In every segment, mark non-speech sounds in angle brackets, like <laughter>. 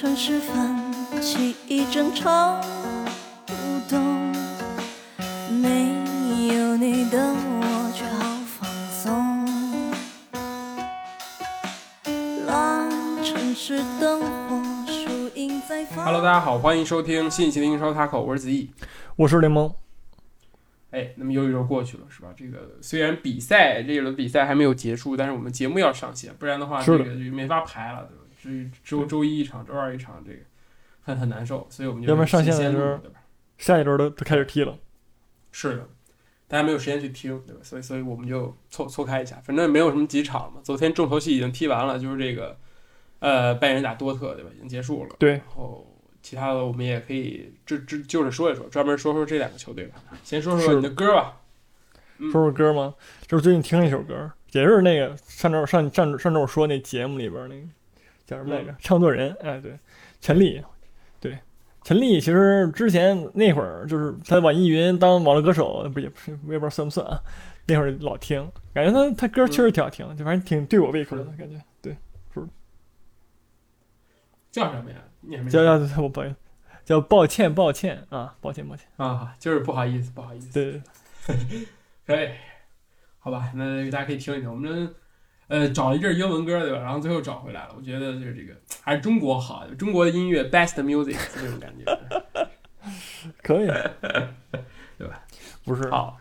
城市泛起一阵潮没有你的我却好放松。乱城市灯火，树影在放。Hello，大家好，欢迎收听新一期的英超 Taco，我是子毅。我是联盟，哎，那么又一周过去了，是吧？这个虽然比赛这一轮比赛还没有结束，但是我们节目要上线，不然的话，这个就没法排了，对吧？这周周一一场，周二一场，这个很很难受，所以我们就要不然上线的时候？下一周都都开始踢了。是的，大家没有时间去听，对吧？所以所以我们就错错开一下，反正也没有什么几场嘛。昨天重头戏已经踢完了，就是这个呃拜仁打多特，对吧？已经结束了。对然后其他的我们也可以这这就是说一说，专门说说这两个球队吧。先说说是你的歌吧。嗯说说歌吗？就是最近听了一首歌，也是那个上周上上上周我说那节目里边那个叫什么来着？唱作人，哎，对，陈粒，对，陈粒其实之前那会儿就是他在网易云当网络歌手，不也不是我也不知道算不算啊。那会儿老听，感觉他他歌确实挺好听，就反正挺对我胃口的感觉。对，是叫什么呀？你没叫叫我抱歉，叫抱歉抱歉啊，抱歉抱歉。啊，就是不好意思，不好意思。对，<laughs> 可以，好吧，那大家可以听一听。我们呃找了一阵英文歌，对吧？然后最后找回来了。我觉得就是这个还是中国好，中国的音乐 best music 这种感觉。<laughs> 可以，<laughs> 对吧？不是，好，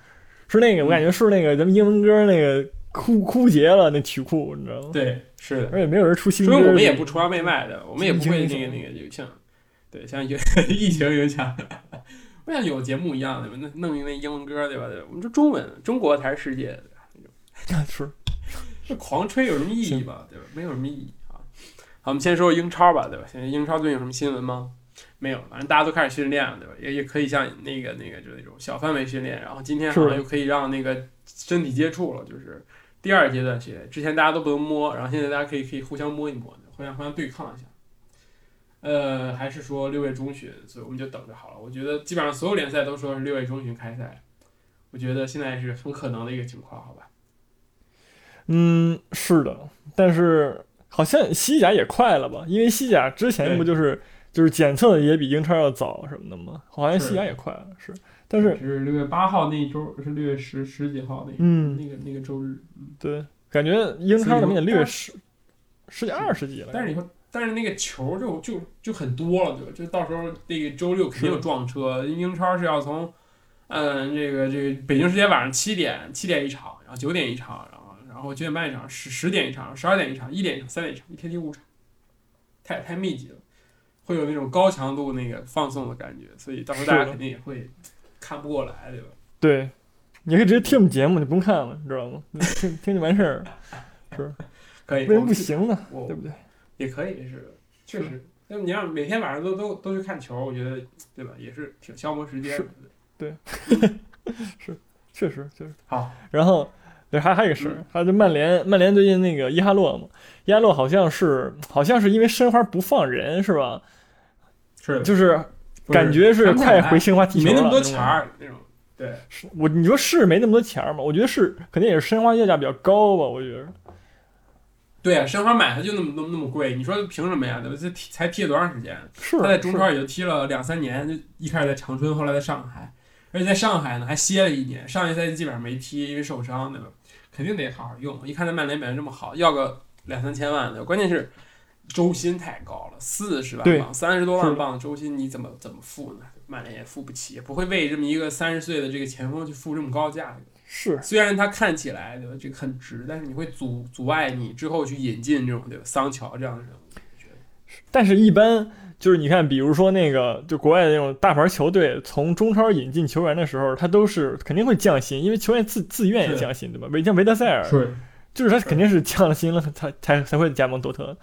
是那个，我感觉是那个咱们英文歌那个枯枯竭了，那曲库你知道吗？，对，是的。而且没有人出新歌。所以我们也不崇洋媚外的，我们也不会那个那个就像，对，像有 <laughs> 疫情影响，不像有节目一样的，那弄一那英文歌，对吧？对吧我们说中文，中国才是世界的，对吧？是这狂吹有什么意义吧？对吧？没有什么意义啊。好，我们先说说英超吧，对吧？现在英超最近有什么新闻吗？没有，反正大家都开始训练了，对吧？也也可以像那个那个就是那种小范围训练，然后今天好像又可以让那个身体接触了，就是第二阶段训练。之前大家都不能摸，然后现在大家可以可以互相摸一摸，互相互相对抗一下。呃，还是说六月中旬，所以我们就等着好了。我觉得基本上所有联赛都说是六月中旬开赛，我觉得现在是很可能的一个情况，好吧？嗯，是的，但是好像西甲也快了吧？因为西甲之前不就是就是检测的也比英超要早什么的吗？好像西甲也快了，是，但是是六月八号那一周，是六月十十几号那嗯那个那个周日。对，感觉英超的所以也六月十十几二十几了。但是你说，但是那个球就就就很多了，对吧？就到时候那个周六肯定有撞车。英超是要从，嗯，这个这个北京时间晚上七点七点一场，然后九点一场，然后然后九点半一场，十十点一场，十二点一场，一点一场，三点一场，一天踢五场，太太密集了，会有那种高强度那个放送的感觉，所以到时候大家肯定也会看不过来，对吧？对，你可以直接听我们节目，你不用看了，你知道吗？听听就完事儿，是 <laughs> 可以，为什么不行呢？我对不对？也可以是，确实。那么你让每天晚上都都都去看球，我觉得对吧，也是挺消磨时间的。<laughs> 确实确实。好，然后对，还还有一个事儿，还有就曼联，曼联最近那个伊哈洛嘛，伊哈洛好像是好像是因为申花不放人是吧？是，就是感觉是快回申花踢球了。没那么多钱儿那种。对，是我你说是没那么多钱儿吗？我觉得是肯定也是申花要价比较高吧，我觉得。对啊，申花买他就那么那么那么贵，你说凭什么呀？对吧？这踢才踢了多长时间？是他在中超也就踢了两三年，就一开始在长春，后来在上海，而且在上海呢还歇了一年，上一赛季基本上没踢，因为受伤，对吧？肯定得好好用。一看他曼联表现这么好，要个两三千万的，关键是周薪太高了，四十万对镑，三十多万镑的周薪你怎么怎么付呢？曼联也付不起，也不会为这么一个三十岁的这个前锋去付这么高价格。是虽然他看起来对吧，这个很值，但是你会阻阻碍你之后去引进这种对吧桑乔这样的人物。但是，一般就是你看，比如说那个，就国外的那种大牌球队，从中超引进球员的时候，他都是肯定会降薪，因为球员自自愿也降薪，对吧？维像维德塞尔，是，就是他肯定是降了薪了，他才才会加盟多特。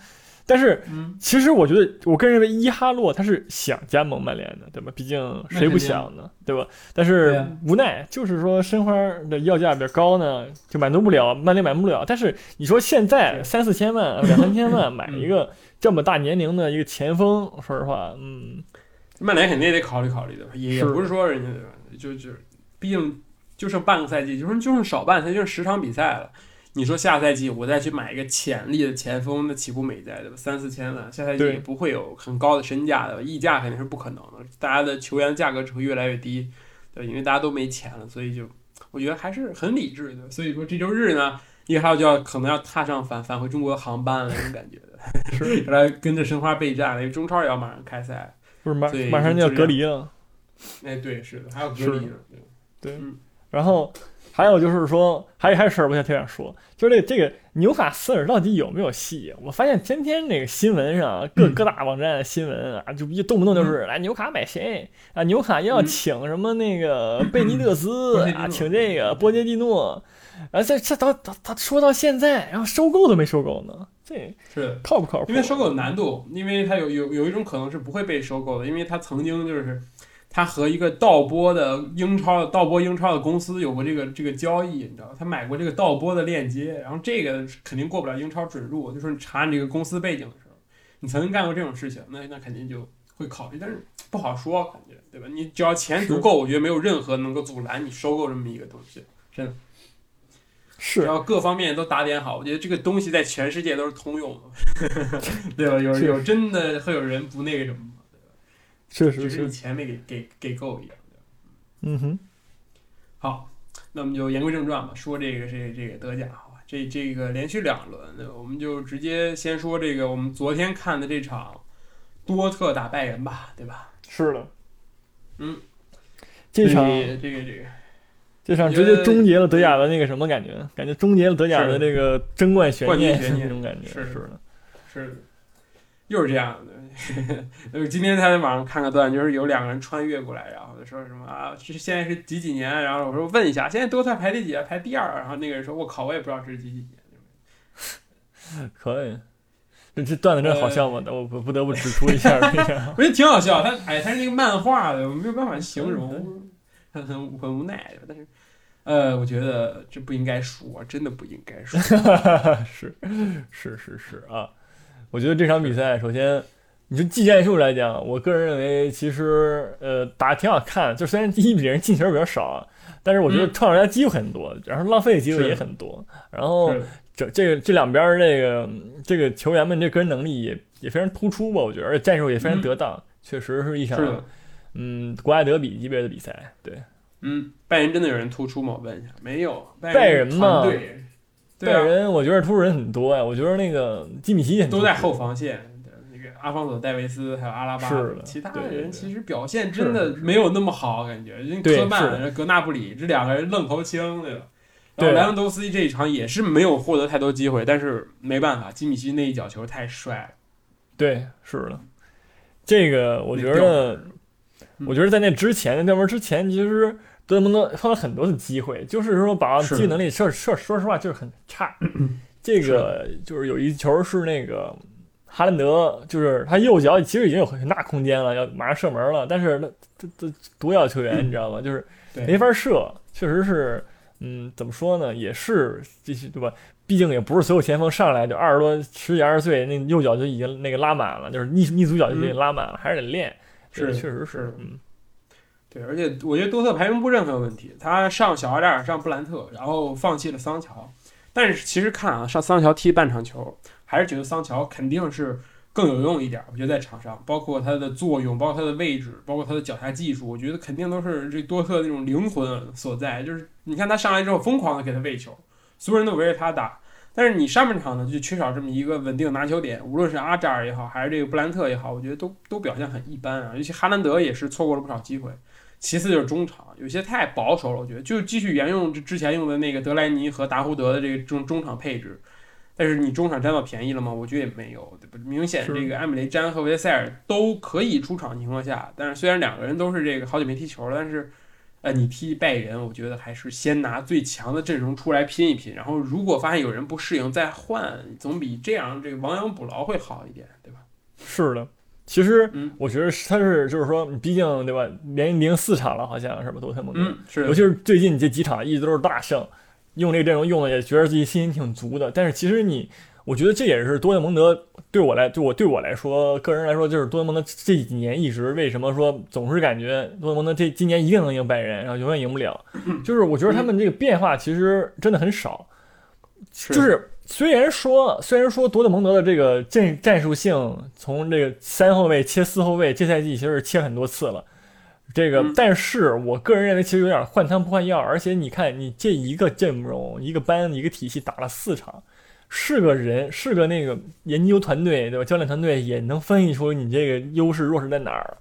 但是，嗯，其实我觉得，我个人认为伊哈洛他是想加盟曼联的，对吧？毕竟谁不想呢，对吧？但是啊无奈就是说申花的要价比较高呢，就满足不了，曼联买不了。但是你说现在三四千万、两三千万 <laughs> 买一个这么大年龄的一个前锋，说实话，嗯，曼联肯定也得考虑考虑的，也也不是说人家对吧，就就毕竟就剩半个赛季，就剩就剩少半赛，就剩十场比赛了。你说下赛季我再去买一个潜力的前锋，那岂不美哉对吧？三四千万，下赛季也不会有很高的身价的，溢价肯定是不可能的，大家的球员价格只会越来越低，对，因为大家都没钱了，所以就我觉得还是很理智的。所以说这周日呢，一号就要可能要踏上返返回中国的航班了，那种感觉的，是。<laughs> 原来跟着申花备战了，因为中超也要马上开赛。不是马马上就要隔离了。哎，对，是的，还有隔离呢。对。然后还有就是说，还有还有事儿，我想特想说，就是这个这个纽卡斯尔到底有没有戏？我发现天天那个新闻上，嗯各各大网站的新闻啊，就一动不动就是来纽卡买谁？啊，纽卡要嗯。请什么那个贝尼特斯啊，请这个波杰蒂诺，啊，这这到他他说到现在，然后收购都没收购呢，这是。靠不靠谱？因为收购有难度，因为它有有有一种可能是不会被收购的，因为它曾经就是它和一个盗播的英超盗播英超的公司有过这个这个交易，你知道吧，他买过这个盗播的链接，然后这个肯定过不了英超准入，就是你查你这个公司背景的时候，你曾经干过这种事情，那那肯定就会考虑，但是不好说，感觉对吧？你只要钱足够，我觉得没有任何能够阻拦你收购这么一个东西。只是要各方面都打点好，我觉得这个东西在全世界都是通用的，<laughs> 对吧？有有真的会有人不那个什么吗？确实只是钱没给给给够一样。嗯哼，好，那我们就言归正传吧，说这个这这个德甲好吧，这这个连续两轮，我们就直接先说这个我们昨天看的这场多特打拜仁吧，对吧？是的，嗯，这场这个这个这场直接终结了德甲的那个什么感觉？感觉终结了德甲的那个争冠悬念那种感觉。是是的，是的，又是这样的。<laughs> 呃，今天他在网上看个段，就是有两个人穿越过来，然后就说什么啊，这现在是几几年？然后我说问一下，现在多特排第几啊？排第二。然后那个人说，我靠，我也不知道这是几几年。<laughs> 可以。这这段子真好笑吗？我不不得不指出一下。<laughs> 我觉得挺好笑，他哎，他是那个漫画的，我没有办法形容，很很很无奈。但是，呃，我觉得这不应该说，真的不应该说。<laughs> 是是是是啊，我觉得这场比赛，首先你就技战术来讲，我个人认为其实呃打得挺好看，就虽然第一比人进球比较少啊，但是我觉得嗯。创造出来机会很多，然后浪费的机会也很多，然后这这个这两边儿这个这个球员们这个人能力也也非常突出吧，我觉得，而且战术也非常得当，确实是一场是，嗯国外德比级别的比赛，对。嗯，拜仁真的有人突出吗？我问一下，没有。拜仁嘛对啊，拜仁，我觉得突出人很多呀。我觉得那个基米希都在后防线。那个阿方索·戴维斯还有阿拉巴，是的其他对对对人其实表现真的没有那么好，感觉人对科曼、格纳布里这两个人愣头青，对吧？对然后莱万多斯基这一场也是没有获得太多机会，但是没办法，基米希那一脚球太帅了。对，是的。这个我觉得，嗯我觉得在那之前，那掉门之前，其实多特蒙德碰到很多的机会，就是说把握是机会能力，说说说实话就是很差。<clears throat> 这个就是有一球是那个哈兰德，就是他右脚其实已经有很大空间了，要马上射门了，但是他他他独脚球员，你知道吗？就是没法射，确实是，嗯，怎么说呢？也是这些对吧？毕竟也不是所有前锋上来就二十多、十几二十岁，那右脚就已经那个拉满了，就是逆逆足脚就已经拉满了，还是得练。是确实是嗯，对，而且我觉得多特排名布阵很有问题，他上小阿扎尔，上布兰特，然后放弃了桑乔。但是其实看啊，上桑乔踢半场球，还是觉得桑乔肯定是更有用一点。我觉得在场上，包括他的作用，包括他的位置，包括他的脚下技术，我觉得肯定都是这多特那种灵魂所在。就是你看他上来之后，疯狂的给他喂球，所有人都围着他打。但是你上半场呢，就缺少这么一个稳定拿球点，无论是阿扎尔也好，还是这个布兰特也好，我觉得都都表现很一般啊。尤其哈兰德也是错过了不少机会。其次就是中场，有些太保守了，我觉得就继续沿用之之前用的那个德莱尼和达胡德的这个中中场配置。但是你中场占到便宜了吗？我觉得也没有，对吧？明显这个埃姆雷詹和维塞尔都可以出场情况下，但是虽然两个人都是这个好久没踢球了，但是，呃，你踢拜仁，我觉得还是先拿最强的阵容出来拼一拼，然后如果发现有人不适应再换，总比这样这个亡羊补牢会好一点，对吧？是的。其实嗯我觉得是他是就是说，毕竟对吧，连赢四场了，好像是吧？多特蒙德，嗯，是尤其是最近这几场一直都是大胜，用这个阵容用的也觉得自己信心挺足的。但是其实你，我觉得这也是多特蒙德对我来，对我对我来说，个人来说，就是多特蒙德这几年一直为什么说总是感觉多特蒙德这今年一定能赢拜仁，然后永远赢不了，就是我觉得他们这个变化其实真的很少。就是虽然说虽然说多特蒙德的这个战战术性从这个三后卫切四后卫，这赛季其实是切很多次了。这个，嗯但是我个人认为其实有点换汤不换药，而且你看你这一个阵容、一个班、一个体系打了四场，是个人是个那个研究团队对吧？教练团队也能分析出你这个优势弱势在哪儿。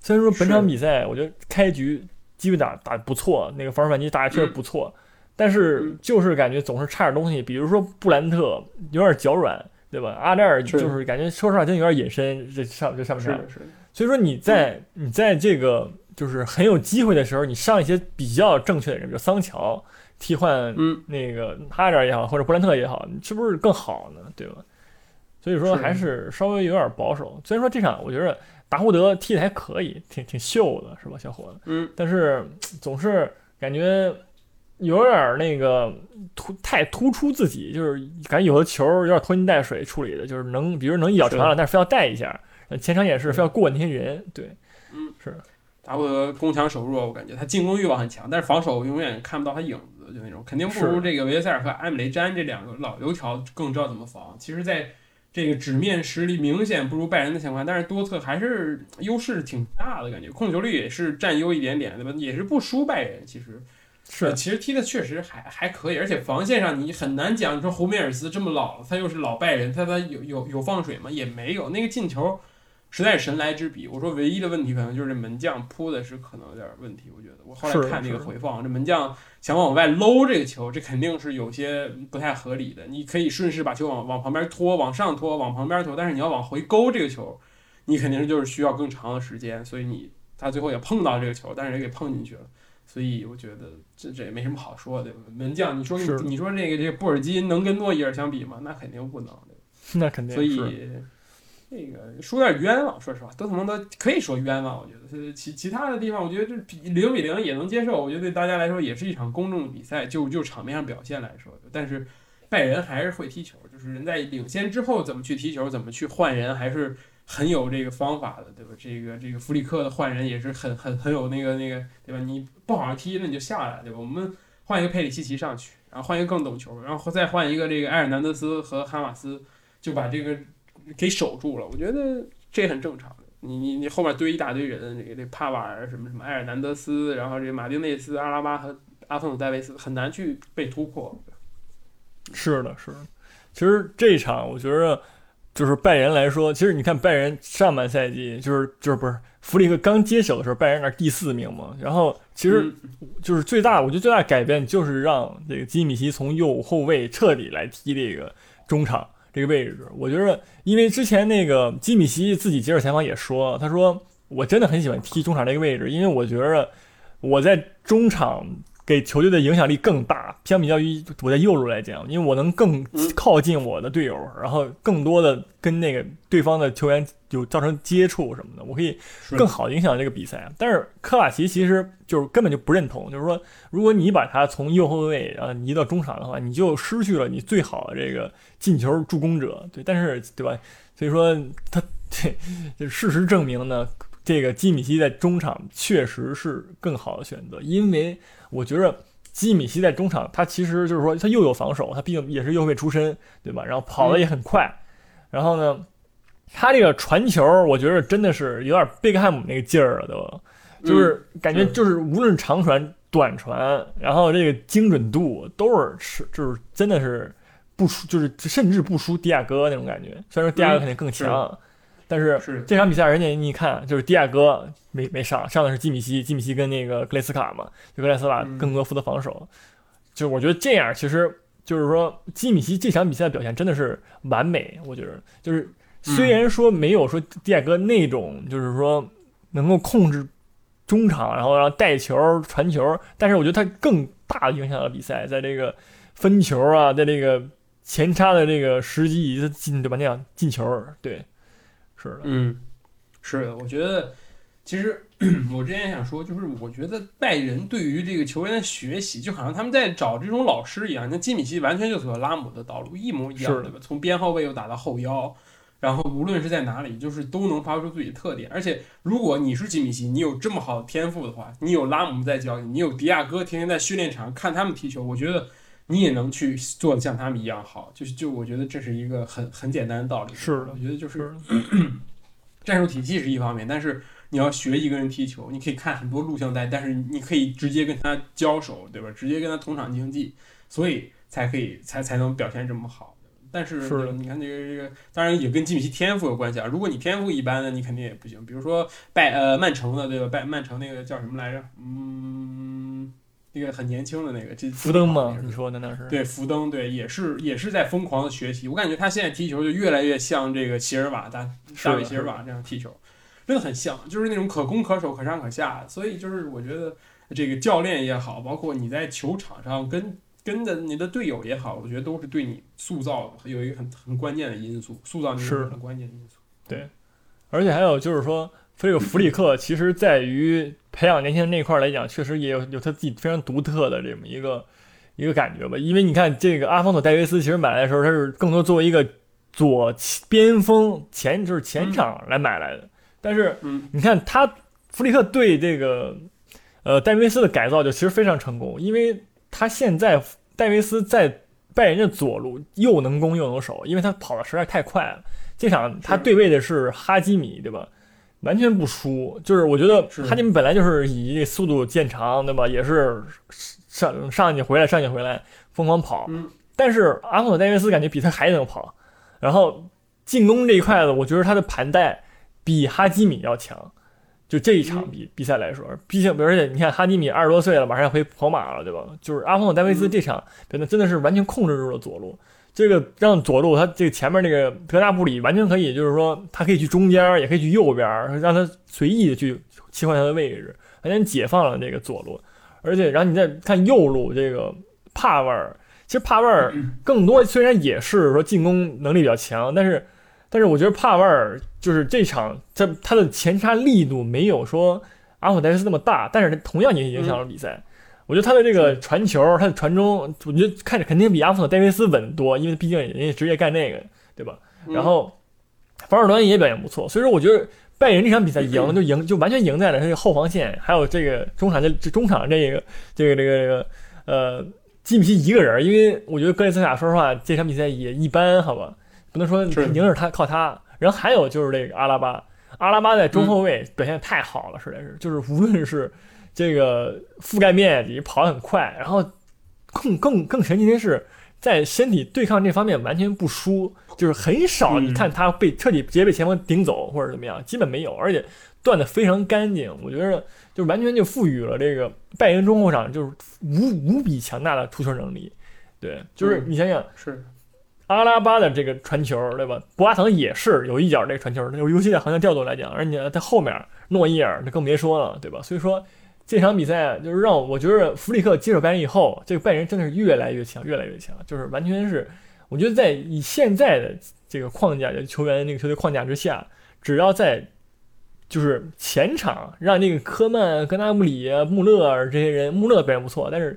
虽然说本场比赛我觉得开局基本打打不错，那个防守反击打的确实嗯不错，但是嗯就是感觉总是差点东西，比如说布兰特有点脚软，对吧？阿扎尔就是感觉说实话真有点隐身，这上这上面所以说你在你在这个就是很有机会的时候，你上一些比较正确的人，比如桑乔替换嗯，那个哈扎尔也好，或者布兰特也好，你是不是更好呢？对吧？所以说还是稍微有点保守。虽然说这场我觉得达胡德踢的还可以，挺挺秀的，是吧，小伙子？嗯，但是总是感觉有点儿那个突太突出自己，就是感觉有的球有点拖泥带水处理的，就是能比如能一脚传了，但是非要带一下。呃前场也是非要过那些人，对，嗯，是达沃德攻强守弱，我感觉他进攻欲望很强，但是防守永远看不到他影子，就那种肯定不如这个维耶塞尔和埃姆雷詹这两个老油条更知道怎么防。其实，在这个纸面实力明显不如拜仁的情况，但是多特还是优势挺大的感觉，控球率也是占优一点点，对吧？也是不输拜仁，其实是其实踢的确实还还可以，而且防线上你很难讲，你说胡梅尔斯这么老了，他又是老拜仁，他他有有有放水吗？也没有，那个进球实在是神来之笔。我说唯一的问题可能就是这门将扑的是可能有点问题，我觉得我后来看那个回放，这门将想往外搂这个球，这肯定是有些不太合理的。你可以顺势把球往往旁边拖，往上拖，往旁边拖，但是你要往回勾这个球，你肯定就是需要更长的时间，所以你他最后也碰到这个球，但是也给碰进去了。所以我觉得这这也没什么好说的。门将，你说是你说这个这个布尔基能跟诺伊尔相比吗？那肯定不能。<laughs> 那肯定所以是这个说有点冤枉，说实话，德特蒙德可以说冤枉。我觉得其其他的地方，我觉得这比零比零也能接受。我觉得对大家来说也是一场公正的比赛，就就场面上表现来说，但是拜仁还是会踢球，就是人在领先之后怎么去踢球，怎么去换人，还是很有这个方法的，对吧？这个这个弗里克的换人也是很很很有那个那个，对吧？你不好好踢，那你就下来，对吧？我们换一个佩里西奇上去，然后换一个更懂球，然后再换一个这个埃尔南德斯和哈马斯，就把这个给守住了。我觉得这很正常的。你你你后面堆一大堆人，这个这帕瓦尔什么什么埃尔南德斯，然后这个马丁内斯、阿拉巴和阿方索戴维斯很难去被突破。是的，是的。其实这一场，我觉得就是拜仁来说，其实你看拜仁上半赛季就是就是不是弗里克刚接手的时候，拜仁那第四名嘛。然后其实嗯就是最大，我觉得最大的改变就是让这个基米希从右后卫彻底来踢这个中场这个位置。我觉得，因为之前那个基米希自己接受采访也说，他说我真的很喜欢踢中场这个位置，因为我觉得我在中场。给球队的影响力更大，相比较于我在右路来讲，因为我能更嗯靠近我的队友，然后更多的跟那个对方的球员有造成接触什么的，我可以更好的影响这个比赛。但是科瓦奇其实就是根本就不认同，就是说，如果你把他从右后卫啊移到中场的话，你就失去了你最好的这个进球助攻者。对，但是对吧？所以说他对，就 <laughs> 事实证明呢，这个基米希在中场确实是更好的选择，因为我觉得基米希在中场，他其实就是说他又有防守，他毕竟也是右后卫出身，对吧？然后跑的也很快，然后呢，他这个传球，我觉得真的是有点贝克汉姆那个劲儿了，都就是感觉就是无论长传、短传，然后这个精准度都是是就是真的是不输，就是甚至不输迪亚哥那种感觉。虽然说迪亚哥肯定更强，但是是。这场比赛人家你看，就是迪亚哥没没上，上的是基米希，基米希跟那个格雷斯卡嘛，就格雷斯卡嗯。更多负责防守。就我觉得这样，其实就是说基米希这场比赛的表现真的是完美，我觉得。就是虽然说没有说迪亚哥那种就是说能够控制中场，然后让带球传球，但是我觉得他更大的影响了比赛，在这个分球啊，在这个前插的这个时机以及进对吧？那样进球，对，是的，嗯，是的，我觉得其实 <clears throat> 我之前想说，就是我觉得拜仁对于这个球员的学习，就好像他们在找这种老师一样。那基米希完全就走拉姆的道路，一模一样，的对吧？从边后卫又打到后腰，然后无论是在哪里，就是都能发挥出自己的特点。而且如果你是基米希，你有这么好的天赋的话，你有拉姆在教你，你有迪亚哥天天在训练场看他们踢球，我觉得你也能去做的像他们一样好。就是就我觉得这是一个很很简单的道理。是的我觉得就是 <clears throat> 战术体系是一方面，但是你要学一个人踢球，你可以看很多录像带，但是你可以直接跟他交手，对吧？直接跟他同场竞技，所以才可以才才能表现这么好。但是是的你看这个这个，当然也跟基米希天赋有关系啊。如果你天赋一般的，你肯定也不行。比如说拜呃曼城的对吧？拜曼城那个叫什么来着？嗯，那个很年轻的那个，这福登吗？你说的那是？对，福登对，也是也是在疯狂的学习。我感觉他现在踢球就越来越像这个席尔瓦大大卫席尔瓦这样踢球，真的很像，就是那种可攻可守、可上可下。所以就是我觉得这个教练也好，包括你在球场上跟跟的你的队友也好，我觉得都是对你塑造有一个很很关键的因素，塑造你是很关键的因素。对而且还有就是说，这个弗里克其实在于培养年轻人那块儿来讲，确实也有有他自己非常独特的这么一个一个感觉吧。因为你看这个阿方索戴维斯，其实买来的时候他是更多作为一个左边锋前就是前场来买来的，但是嗯你看他弗里克对这个呃戴维斯的改造就其实非常成功，因为他现在戴维斯在拜仁的左路又能攻又能守，因为他跑的实在太快了。这场他对位的是哈基米，对吧？完全不输，就是我觉得哈基米本来就是以速度见长，对吧？也是上上去回来上去回来疯狂跑，嗯。但是阿方索戴维斯感觉比他还能跑，然后进攻这一块子，我觉得他的盘带比哈基米要强。就这一场嗯。比比赛来说，毕竟而且你看哈基米二十多岁了，马上要回皇马了，对吧？就是阿方索戴维斯嗯。这场真的真的是完全控制住了左路，这个让左路他这个前面那个德纳布里完全可以，就是说他可以去中间，也可以去右边，让他随意的去切换他的位置，完全解放了这个左路。而且然后你再看右路这个帕瓦尔，其实帕瓦尔更多虽然也是说进攻能力比较强，但是但是我觉得帕瓦尔就是这场他他的前插力度没有说阿姆戴斯那么大，但是同样也影响了比赛。我觉得他的这个传球，他的传中，我觉得看着肯定比阿姆索戴维斯稳多，因为毕竟人家职业干那个，对吧？嗯。然后防守端也表现不错，所以说我觉得拜仁这场比赛赢 <clears throat> 就赢就完全赢在了他这个后防线，还有这个中场这这中场这个这个这个这个呃基米希一个人，因为我觉得格雷斯卡说实话这场比赛也一般，好吧，不能说是。赢是他靠他。然后还有就是这个阿拉巴，阿拉巴在中后卫表现太好了，实在是就是无论是这个覆盖面积跑得很快，然后更更更神奇的是。在身体对抗这方面完全不输，就是很少嗯你看他被彻底直接被前锋顶走或者怎么样，基本没有，而且断的非常干净。我觉得就完全就赋予了这个拜仁中后场就是无无比强大的出球能力。对，就是嗯你想想是阿拉巴的这个传球，对吧？博阿滕也是有一脚这个传球，尤其在横向调度来讲，而且在后面诺伊尔那更别说了，对吧？所以说这场比赛就是让我觉得弗里克接手拜仁以后，这个拜仁真的是越来越强，越来越强，就是完全是我觉得在以现在的这个框架的球员那个球队框架之下，只要在就是前场让那个科曼、格纳布里、穆勒这些人，穆勒表现不错，但是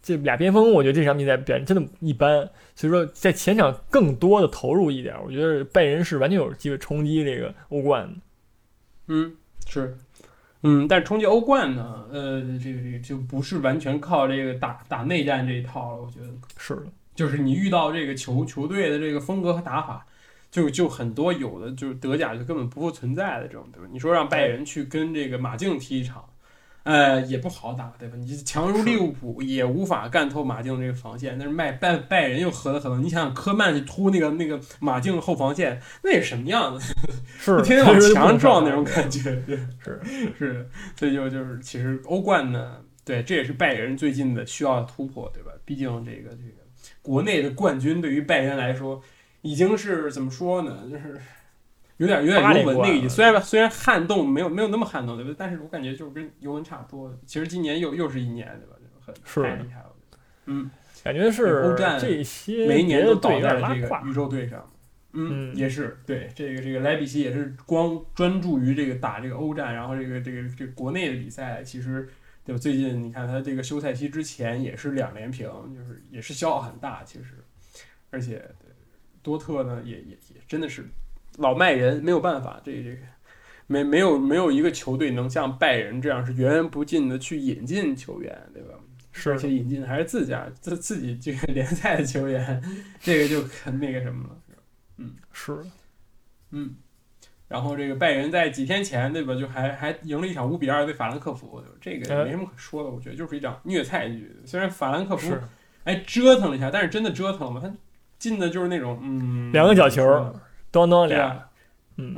这俩边锋我觉得这场比赛表现真的一般，所以说在前场更多的投入一点，我觉得拜仁是完全有机会冲击这个欧冠的。嗯，是，嗯，但是冲击欧冠呢，呃，这个这个就不是完全靠这个打打内战这一套了，我觉得，是的，就是你遇到这个球球队的这个风格和打法，就就很多有的就是德甲就根本不复存在的这种，对吧？你说让拜仁去跟这个马竞踢一场。呃，也不好打，对吧？你强如利物浦也无法干透马竞这个防线，但是拜拜拜仁又何德何能？你想想科曼去突那个那个马竞后防线，那是什么样子？<laughs> 是天天往墙撞那种感觉，对，是 <laughs> 是，所以就就是其实欧冠呢，对，这也是拜仁最近的需要的突破，对吧？毕竟这个这个国内的冠军对于拜仁来说，已经是怎么说呢？就是有点有点尤文那个意思，虽然虽然撼动没有没有那么撼动，对不对？但是我感觉就是跟尤文差不多。其实今年又又是一年，对吧？就很是太厉害了，嗯，感觉是欧战这些每一年都倒在了这个。宇宙队上。嗯，嗯也是对这个这个莱比锡也是光专注于这个打这个欧战，然后这个这个这个国内的比赛，其实对吧？最近你看他这个休赛期之前也是两连平，就是也是消耗很大，其实，而且对多特呢也也也真的是老卖人，没有办法，这这个没没有没有一个球队能像拜仁这样是源源不尽的去引进球员，对吧？而且引进的还是自家自自己这个 <laughs> 联赛的球员，这个就很那个什么了。嗯，是，嗯。然后这个拜仁在几天前，对吧？就还还赢了一场五比二对法兰克福，这个没什么可说的。我觉得就是一场虐菜局。虽然法兰克福哎折腾了一下，但是真的折腾了吗？他进的就是那种嗯，两个角球，咣咣俩，嗯，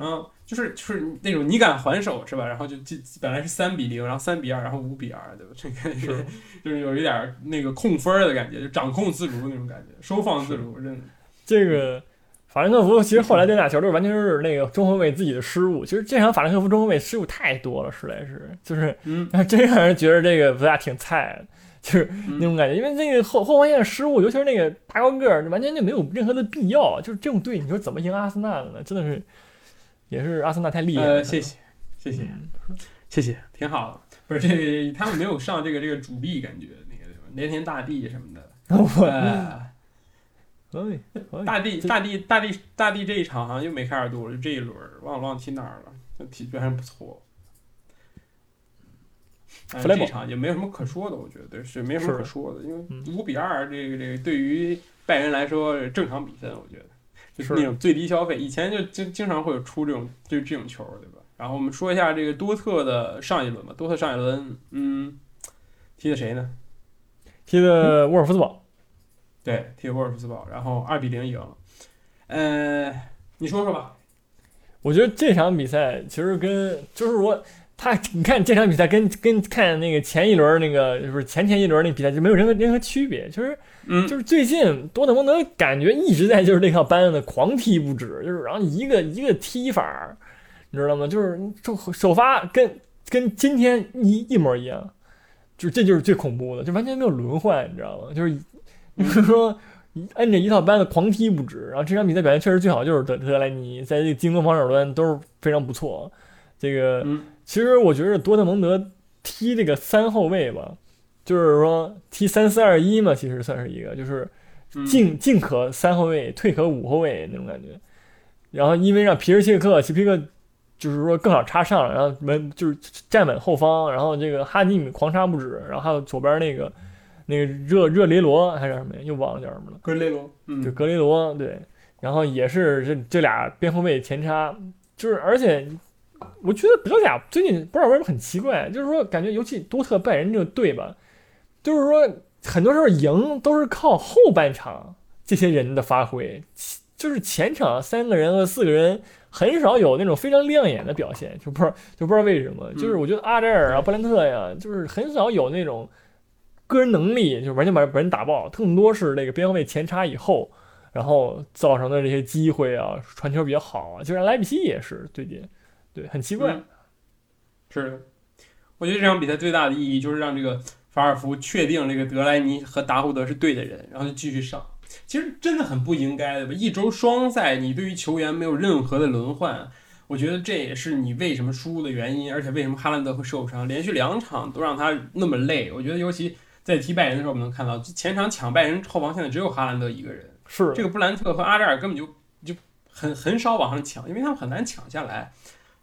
就是就是那种你敢还手是吧？然后就就，本来是三比零，然后三比二，然后五比二，对吧？这个是 <laughs> 就是有一点那个控分的感觉，就掌控自如那种感觉，收放自如，真的这个。法兰克福其实后来这俩球都是完全是那个中后卫自己的失误。其实这场法兰克福中后卫失误太多了，实在是就是，但 <laughs> 是真让人觉得这个不大挺菜，就是那种感觉。因为那个后后防线失误，尤其是那个大高个儿，完全就没有任何的必要。就是这种队，你说怎么赢阿森纳的呢？真的是，也是阿森纳太厉害了。谢谢，谢谢，<laughs> 谢谢，挺好的。不是这个，他们没有上这个这个主力，感觉那个连天大地什么的。<laughs> 大地大地大地大地这一场好像又没开二度了，就这一轮忘了忘踢哪儿了，就踢表现不错。这场也没有什么可说的，我觉得是没什么可说的，因为五比二这个这个对于拜仁来说正常比分，我觉得就是那种最低消费。以前就经经常会有出这种就这种球，对吧？然后我们说一下这个多特的上一轮吧，多特上一轮嗯踢的谁呢？踢的沃尔夫斯堡。对，踢沃尔夫斯堡，然后二比零赢了。呃，你说说吧。我觉得这场比赛其实跟就是说他，你看这场比赛跟跟看那个前一轮那个就是前前一轮那比赛就没有任何任何区别。就是，嗯，就是最近多特蒙德感觉一直在就是那套班子狂踢不止，就是然后一个一个踢法，你知道吗？就是首首发跟跟今天一一模一样，就这就是最恐怖的，就完全没有轮换，你知道吗？就是。就是说，摁着一套班子狂踢不止，然后这场比赛表现确实最好就是德德莱尼，在这个进攻防守端都是非常不错。这个，其实我觉得多特蒙德踢这个三后卫吧，就是说踢三四二一嘛，其实算是一个，就是进进可三后卫，退可五后卫那种感觉。然后因为让皮尔切克、齐皮克就是说更好插上，然后门就是站稳后方，然后这个哈基米狂插不止，然后还有左边那个。那个热热雷罗还是什么呀？又忘了叫什么了。格雷罗，嗯，就格雷罗，对。然后也是这这俩边后卫前插，就是而且我觉得德甲最近不知道为什么很奇怪，就是说感觉尤其多特拜仁这个队吧，就是说很多时候赢都是靠后半场这些人的发挥，就是前场三个人和四个人很少有那种非常亮眼的表现，就不知道就不知道为什么，就是我觉得阿扎尔啊、布兰特呀，就是很少有那种。个人能力就完全把把人打爆，更多是那个边后卫前插以后，然后造成的这些机会啊，传球比较好啊。就像莱比锡也是最近，对，很奇怪。是，我觉得这场比赛最大的意义就是让这个法尔福确定这个德莱尼和达胡德是对的人，然后就继续上。其实真的很不应该的吧？一周双赛，你对于球员没有任何的轮换，我觉得这也是你为什么输的原因。而且为什么哈兰德会受伤，连续两场都让他那么累？我觉得尤其。在踢拜仁的时候，我们能看到前场抢拜仁后防线的只有哈兰德一个人，是这个布兰特和阿扎尔根本就就很很少往上抢，因为他们很难抢下来。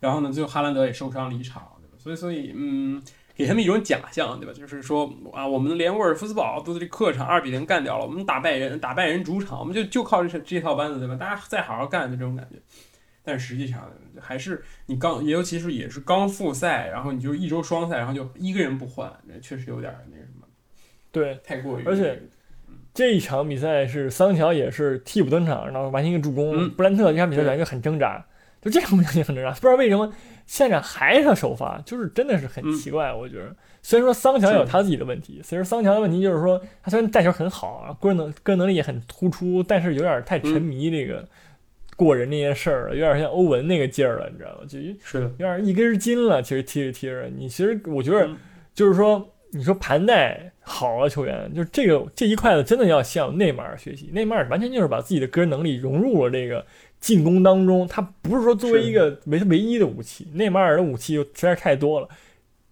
然后呢，最后哈兰德也受伤离场，对吧？所以，所以，嗯，给他们一种假象，对吧？就是说啊，我们连沃尔夫斯堡都在这客场二比零干掉了，我们打拜仁，打拜仁主场，我们就就靠这这套班子，对吧？大家再好好干的这种感觉。但实际上还是你刚，尤其是也是刚复赛，然后你就一周双赛，然后就一个人不换，确实有点那个什么。对，太过于。而且这一场比赛是桑乔也是替补登场，然后完成一个助攻。布兰特这场比赛感觉很挣扎，就这场比赛也很挣扎，不知道为什么现场还是他首发，就是真的是很奇怪。我觉得虽然说桑乔有他自己的问题，其实桑乔的问题就是说他虽然带球很好啊，个人能个人能力也很突出，但是有点太沉迷这个过人那件事儿了，有点像欧文那个劲儿了，你知道吗？就是有点一根筋了。其实踢着踢着，你其实我觉得就是说。你说盘带好啊，球员就是这个这一块子真的要向内马尔学习。内马尔完全就是把自己的个人能力融入了这个进攻当中，他不是说作为一个唯唯一的武器。内马尔的武器又实在是太多了，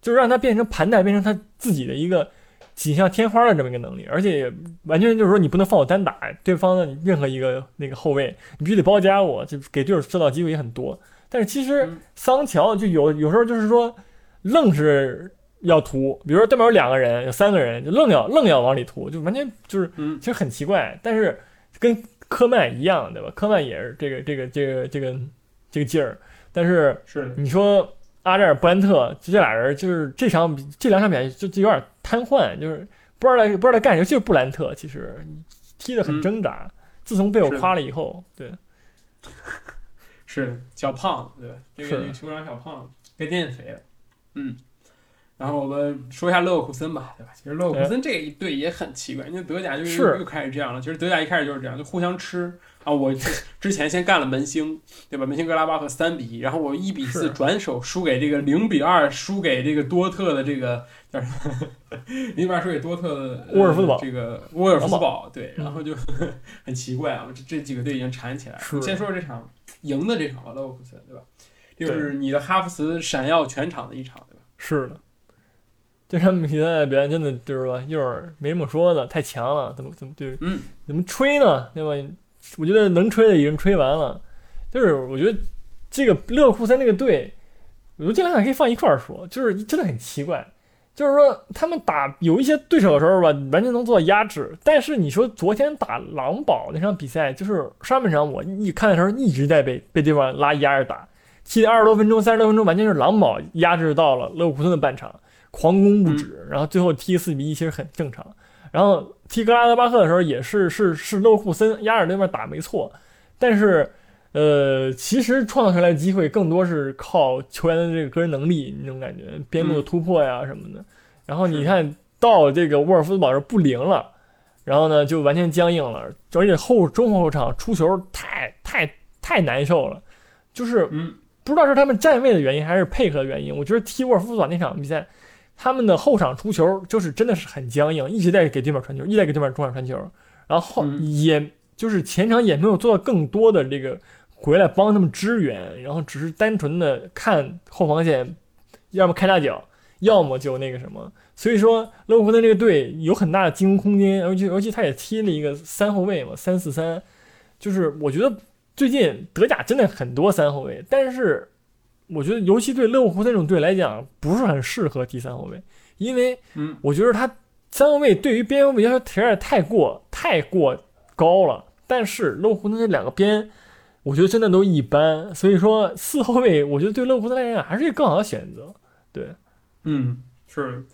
就是让他变成盘带，变成他自己的一个锦上添花的这么一个能力。而且也完全就是说，你不能放我单打，对方的任何一个那个后卫，你必须得包夹我，就给队友制造机会也很多。但是其实桑乔就有有时候就是说，愣是。要突，比如说对面有两个人，有三个人，就愣要愣要往里突，就完全就是嗯其实很奇怪。但是跟科曼一样，对吧？科曼也是这个这个这个这个这个劲儿，但是是，你说阿扎尔布兰特，就这俩人就是这场比这两场比赛就就有点瘫痪，就是不知道在不知道在干什么。就是布兰特其实踢得很嗯挣扎，自从被我夸了以后，对 <laughs> 是小胖子，对吧？这是个这个球场小胖子该减减肥了，嗯。然后我们说一下勒沃库森吧，对吧？其实勒沃库森这一队也很奇怪，因为德甲就是是又开始这样了。其实德甲一开始就是这样，就互相吃啊。我之前先干了门兴，对吧？门兴格拉巴赫三比一，然后我一比四转手输给这个零比二，输给这个多特的这个叫什么？零比二输给多特的呃沃尔夫斯堡这个沃尔夫斯堡，对，嗯然后就很奇怪啊，这这几个队已经缠起来了。是先说说这场赢的这场吧，勒沃库森，对吧？就是你的哈弗茨闪耀全场的一场，对吧？是的。这场比赛表现真的就是吧，一会儿没什么说的，太强了，怎么怎么对，嗯，怎么吹呢？对吧？我觉得能吹的已经吹完了，就是我觉得这个勒沃库森这个队，我觉得这两场可以放一块儿说，就是真的很奇怪，就是说他们打有一些对手的时候吧，完全能做到压制，但是你说昨天打狼堡那场比赛，就是上半场我一看的时候一直在被被对方拉压着打，踢了二十多分钟、三十多分钟，完全是狼堡压制到了勒沃库森的半场，狂攻不止，然后最后踢四比一，其实很正常。然后踢格拉德巴赫的时候也是是是勒沃库森压着对面打没错，但是呃，其实创造出来的机会更多是靠球员的这个个人能力那种感觉，边路的突破呀什么的。然后你看到这个沃尔夫斯堡是不灵了，然后呢就完全僵硬了，而且后中后场出球太太太难受了，就是嗯，不知道是他们站位的原因还是配合的原因。我觉得踢沃尔夫斯堡那场比赛，他们的后场出球就是真的是很僵硬，一直在给对面传球，一直在给对面中场传球，然后也就是前场也没有做到更多的这个回来帮他们支援，然后只是单纯的看后防线，要么开大脚，要么就那个什么。所以说，勒沃库森这个队有很大的进攻空间，而且而且他也踢了一个三后卫嘛，三四三，就是我觉得最近德甲真的很多三后卫，但是我觉得尤其对勒沃库森这种队来讲，不是很适合踢三后卫，因为嗯，我觉得他三后卫对于边后卫要求有点太过太过高了，但是勒沃库森这两个边，我觉得真的都一般，所以说四后卫，我觉得对勒沃库森来讲还是一个更好的选择。对，嗯，是，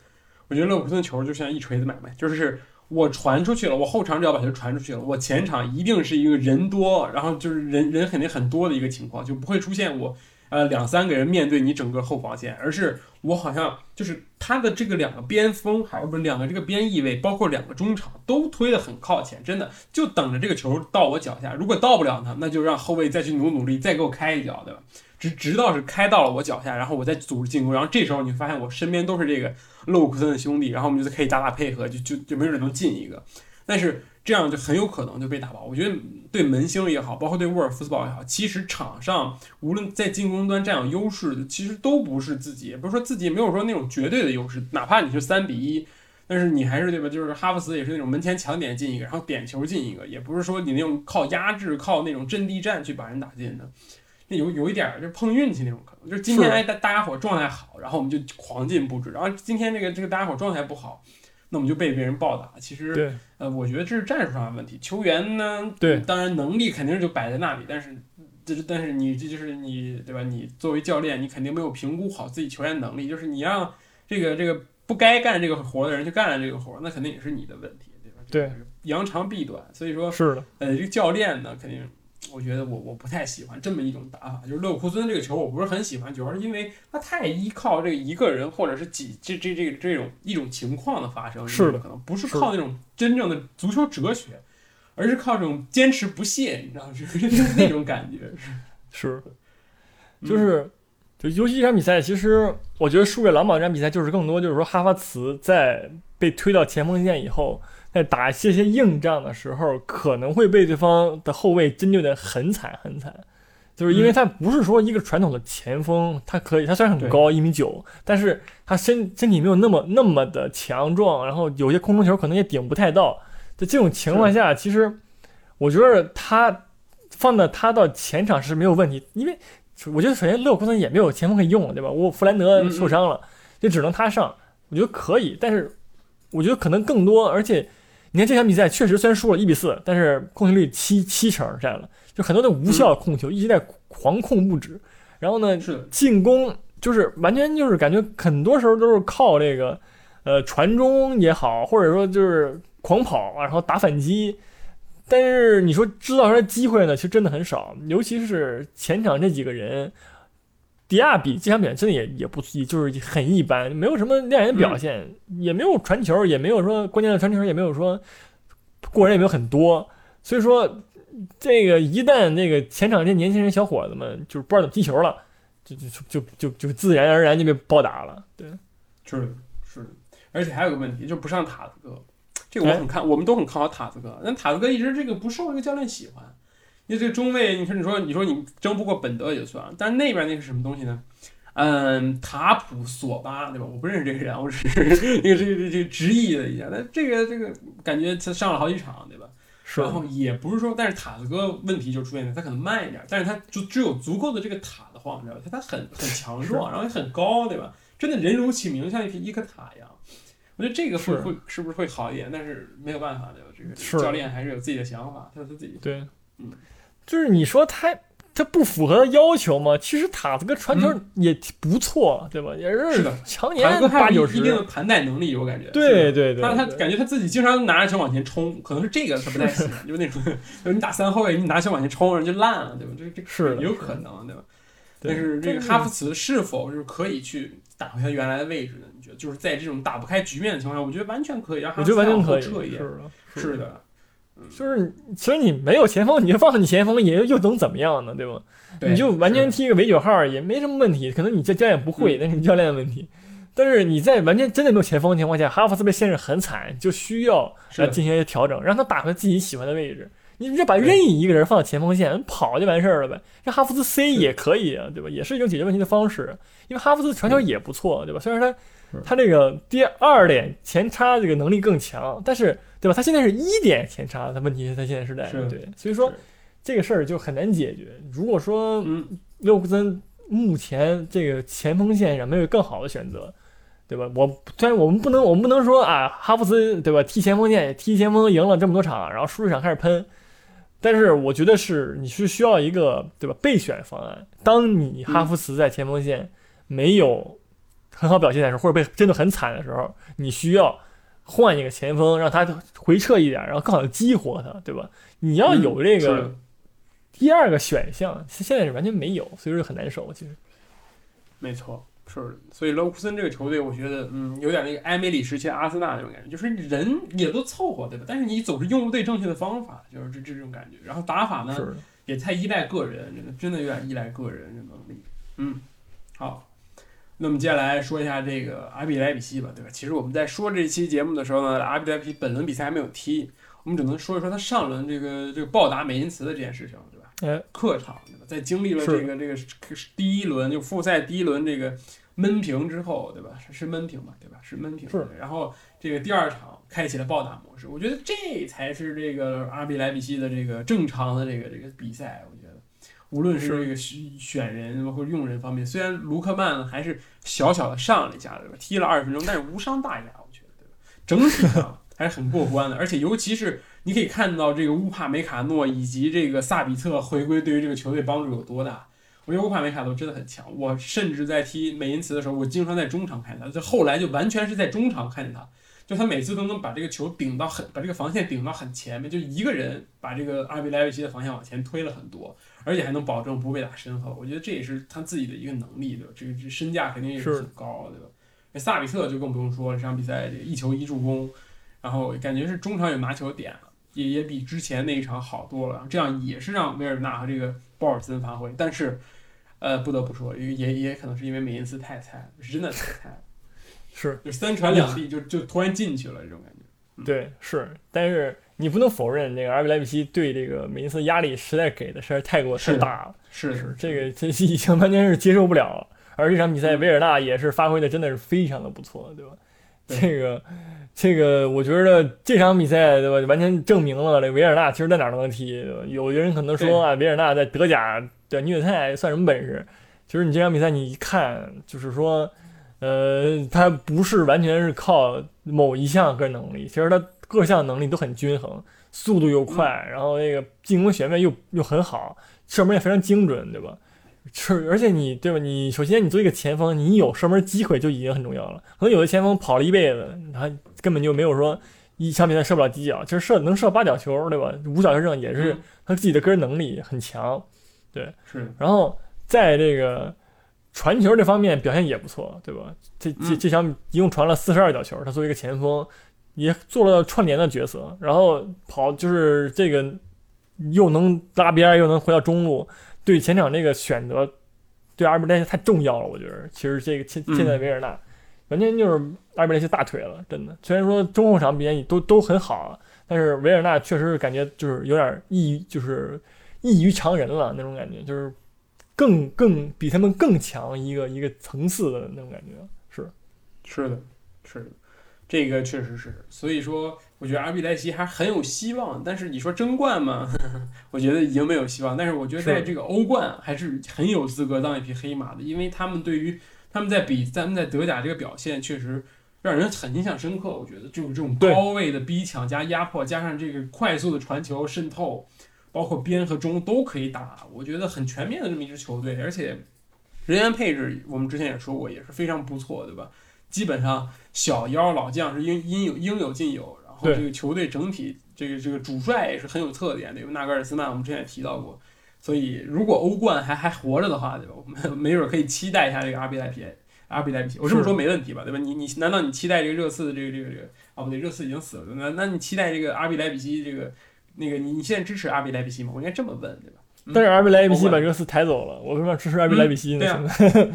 我觉得勒沃库森球就像一锤子买卖，就是我传出去了，我后场只要把球传出去了，我前场一定是一个人多，然后就是人人肯定很多的一个情况，就不会出现我呃两三个人面对你整个后防线，而是我好像就是他的这个两个边锋，还不是两个这个边翼位，包括两个中场都推得很靠前，真的就等着这个球到我脚下，如果到不了呢，那就让后卫再去努努力，再给我开一脚，对吧？直直到是开到了我脚下，然后我再组织进攻，然后这时候你发现我身边都是这个勒沃库森的兄弟，然后我们就可以打打配合，就就就没准能进一个。但是这样就很有可能就被打爆。我觉得对门兴也好，包括对沃尔夫斯堡也好，其实场上无论在进攻端占有优势的，其实都不是自己，也不是说自己没有说那种绝对的优势，哪怕你是三比一。但是你还是对吧？就是哈弗茨也是那种门前抢点进一个，然后点球进一个，也不是说你那种靠压制、靠那种阵地战去把人打进的。那有有一点儿就是碰运气那种可能，就是今天是哎大大家伙状态好，然后我们就狂进布置，然后今天这个这个大家伙状态不好，那我们就被别人暴打。其实，呃，我觉得这是战术上的问题。球员呢，对当然能力肯定是就摆在那里，但是这是但是你这就是你对吧？你作为教练，你肯定没有评估好自己球员能力，就是你让这个这个不该干这个活的人去干了这个活，那肯定也是你的问题，对吧？对扬长避短，所以说是的，呃，这个教练呢，肯定，我觉得我我不太喜欢这么一种打法。就是勒沃库森这个球，我不是很喜欢，主要是因为他太依靠这个一个人或者是几这这这这种一种情况的发生，是的可能不是是靠那种真正的足球哲学，而是靠这种坚持不懈，你知道？<laughs> 就是那种感觉。<laughs> 是，嗯就是，就尤其这场比赛，其实我觉得输给狼堡这场比赛，就是更多就是说哈弗茨在被推到前锋线以后，在打这些硬仗的时候，可能会被对方的后卫针对的很惨很惨。就是因为他不是说一个传统的前锋，他可以，他虽然很高一米九，但是他身身体没有那么那么的强壮，然后有些空中球可能也顶不太到。在这种情况下，其实我觉得他放到他到前场是没有问题，因为我觉得首先勒沃库森也没有前锋可以用了，对吧？我弗兰德受伤了，就只能他上。我觉得可以，但是我觉得可能更多，而且你看这场比赛确实虽然输了一比四，但是控球率七七成占了，就很多的无效控球一直在狂控不止，然后呢是，进攻就是完全就是感觉很多时候都是靠这个呃传中也好，或者说就是狂跑啊，然后打反击。但是你说制造出来机会呢，其实真的很少，尤其是前场这几个人，迪亚比这场比赛真的也也不就是很一般，没有什么亮眼的表现，也没有传球，也没有说关键的传球，也没有说过人也没有很多，所以说这个一旦那个前场这年轻人小伙子们就是不知道怎么踢球了。就就就就就自然而然就被暴打了。对，是，是，而且还有个问题，就不上塔子哥，这个我很看，我们都很看好塔子哥，但塔子哥一直这个不受这个教练喜欢。因为这个中卫，你说你说你说你争不过本德也就算了，但是那边那是什么东西呢？嗯，塔普索巴对吧？我不认识这个人，我只是那个这个这个直译了一下，但这个这个感觉他上了好几场对吧？是然后也不是说，但是塔子哥问题就出现了，他可能慢一点，但是他就只有足够的这个塔的话，你知道吧？他他很很强壮，然后也很高，对吧？真的人如其名，像一一颗塔一样。我觉得这个会是会是不是会好一点？但是没有办法，对吧？这个教练还是有自己的想法，他他自己。对嗯，就是你说他他不符合要求吗？其实塔子哥传球也不错，对吧？也是常年八九还有一定的。盘带能力，我感觉。对对对，他他感觉他自己经常拿着球往前冲，可能是这个他不太喜欢，就是那种，就是你打三后卫，你拿球往前冲，人就烂了，对吧？这这是的有是有可能，对吧？但是这个哈弗茨是否就是可以去打回他原来的位置呢？你觉得就是在这种打不开局面的情况下，我觉得完全可以让哈我弗茨往后觉得完全可以，撤一点。是的，就是其实你没有前锋，你就放你前锋也又能怎么样呢？对吧？对你就完全是踢个伪九号也没什么问题，可能你这教练不会，嗯那是你教练的问题。但是你在完全真的没有前锋的情况下，哈弗茨被限制很惨，就需要来进行一些调整，让他打回自己喜欢的位置。你就把任意一个人放到前锋线跑就完事儿了呗，让哈弗茨 C 也可以啊，对吧？也是一种解决问题的方式。因为哈弗茨传球也不错，对吧？虽然他他这个第二点前插这个能力更强，但是对吧？他现在是一点前插，他问题是他现在是在是对，所以说这个事儿就很难解决。如果说嗯，勒沃库森目前这个前锋线上没有更好的选择，对吧？我虽然我们不能，我们不能说啊，哈弗茨对吧？踢前锋线，踢前锋赢了这么多场，然后输一场开始喷。但是我觉得是你是需要一个对吧备选方案。当你哈弗茨在前锋线没有很好表现的时候，或者被真的很惨的时候，你需要换一个前锋，让他回撤一点，然后更好的激活他，对吧？你要有这个第二个选项，现在是完全没有，所以说很难受。其实没错，是。所以勒沃库森这个球队，我觉得，嗯，有点那个埃梅里时期阿森纳那种感觉，就是人也都凑合，对吧？但是你总是用不对正确的方法，就是这这种感觉。然后打法呢，也太依赖个人，真的真的有点依赖个人的能力。嗯，好。那么接下来说一下这个阿比莱比锡吧，对吧？其实我们在说这期节目的时候呢，阿比莱比锡本轮比赛还没有踢，我们只能说一说他上轮这个这个暴打美因茨的这件事情，对吧？哎，客场对吧？在经历了这个这个第一轮就复赛第一轮这个闷平之后，对吧？是是闷平吧，对吧？是闷平。是然后这个第二场开启了暴打模式，我觉得这才是这个阿比莱比锡的这个正常的这个这个比赛，我觉得。无论是是这个选选人或者用人方面，虽然卢克曼还是小小的上了一下，对吧？踢了二十分钟，但是无伤大雅，我觉得，对吧？整体上 <laughs> 还是很过关的，而且尤其是你可以看到这个乌帕梅卡诺以及这个萨比特回归对于这个球队帮助有多大。我觉得乌帕梅卡诺真的很强，我甚至在踢美因茨的时候，我经常在中场看见他，这后来就完全是在中场看见他，就他每次都能把这个球顶到很，把这个防线顶到很前面，就一个人把这个阿比莱维奇的防线往前推了很多，而且还能保证不被打身后。我觉得这也是他自己的一个能力，对吧？这个这身价肯定也是是很高，对吧？那萨比特就更不用说了，这场比赛这个一球一助攻，然后感觉是中场有拿球点了，也也比之前那一场好多了。这样也是让维尔纳和这个鲍尔森发挥，但是，呃，不得不说，也也也可能是因为美因斯太菜了，是真的太菜了，<laughs> 是就三传两递就就突然进去了这种感觉。对是，但是你不能否认这个阿比莱比锡对这个梅因斯压力实在给的实在太过太大了，是是这个这已经完全是接受不了了。而这场比赛，嗯维尔纳也是发挥的真的是非常的不错，对吧？这个，这个，我觉得这场比赛，对吧？完全证明了这维尔纳其实在哪儿都能踢。有的人可能说啊，维尔纳在德甲的虐菜算什么本事？其实你这场比赛你一看，就是说，呃，他不是完全是靠某一项个人能力，其实他各项能力都很均衡，速度又快，然后那个进攻选位又又很好，射门也非常精准，对吧？是，而且你对吧？你首先你作为一个前锋，你有射门机会就已经很重要了。可能有的前锋跑了一辈子，他根本就没有说一场比赛射不了几脚，其实射能射八脚球，对吧？五脚球这种也是他自己的个人能力很强，对。是，然后在这个传球这方面表现也不错，对吧？这这这场一共传了四十二脚球，他作为一个前锋也做了串联的角色，然后跑就是这个又能拉边又能回到中路。对前场这个选择，对阿尔贝莱西太重要了。我觉得，其实这个现现在维尔纳，完全就是阿尔贝莱西大腿了，真的。虽然说中后场表现都都很好，但是维尔纳确实感觉就是有点异，就是异于常人了那种感觉，就是更更比他们更强一个一个层次的那种感觉。是，是的，是的，这个确实是。所以说。我觉得阿比莱西还很有希望，但是你说争冠嘛，<laughs> 我觉得已经没有希望。但是我觉得在这个欧冠还是很有资格当一匹黑马的，因为他们对于他们在比咱们在德甲这个表现确实让人很印象深刻。我觉得就是这种高位的逼抢加压迫，加上这个快速的传球渗透，包括边和中都可以打，我觉得很全面的这么一支球队，而且人员配置我们之前也说过也是非常不错，对吧？基本上小妖老将是应应有应有尽有。然后这个球队整体，这个这个主帅也是很有特点，对吧？纳格尔斯曼，我们之前也提到过。所以如果欧冠还还活着的话，对吧？我们没准可以期待一下这个阿比莱皮，阿比莱皮。我这么说没问题吧？对吧？你你难道你期待这个热刺的这个这个这个？哦不对，热刺已经死了。那那你期待这个阿比莱比西这个那个？你你现在支持阿比莱比西吗？我应该这么问，对吧？但是阿比莱比西把热刺抬走了，我为什么要支持阿比莱比西呢？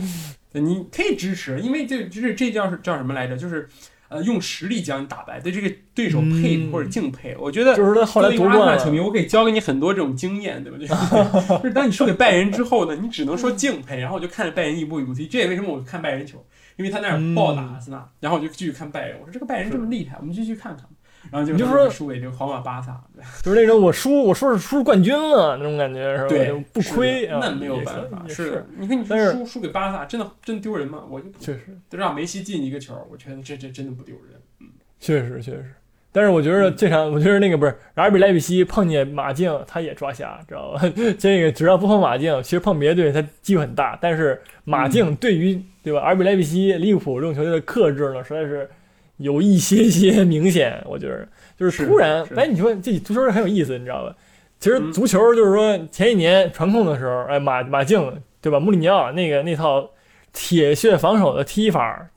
<laughs> 你可以支持，因为这就是这叫是叫什么来着？就是。呃，用实力将你打败，对这个对手佩服或者敬佩，我觉得就是他后来夺冠球迷，我可以教给你很多这种经验，对吧？<laughs> 就是当你输给拜仁之后呢，你只能说敬佩，然后我就看着拜仁一步一步踢。这也为什么我看拜仁球，因为他那儿暴打阿森纳，然后我就继续看拜仁。我说这个拜仁这么厉害，我们继续看看。然后就就说输给这个皇马、巴萨，<laughs> 就是那种我输，我说是输冠军了那种感觉，是吧？对，不亏，那没有办法。是，你看你输输给巴萨，真的真丢人吗？我就确实就让梅西进一个球，我觉得这这真的不丢人。嗯，确实确实。但是我觉得这场，我觉得那个不是阿尔比莱比锡碰见马竞，他也抓瞎，知道吧？<laughs> 这个只要不碰马竞，其实碰别的队他机会很大。但是马竞对于对吧？阿尔比莱比锡、利物浦这种球队的克制呢，实在是。有一些些明显，我觉得就是突然，哎，你说这足球很有意思，你知道吧？其实足球就是说前几年传控的时候，哎，马马竞对吧？穆里尼奥那个那套铁血防守的踢法，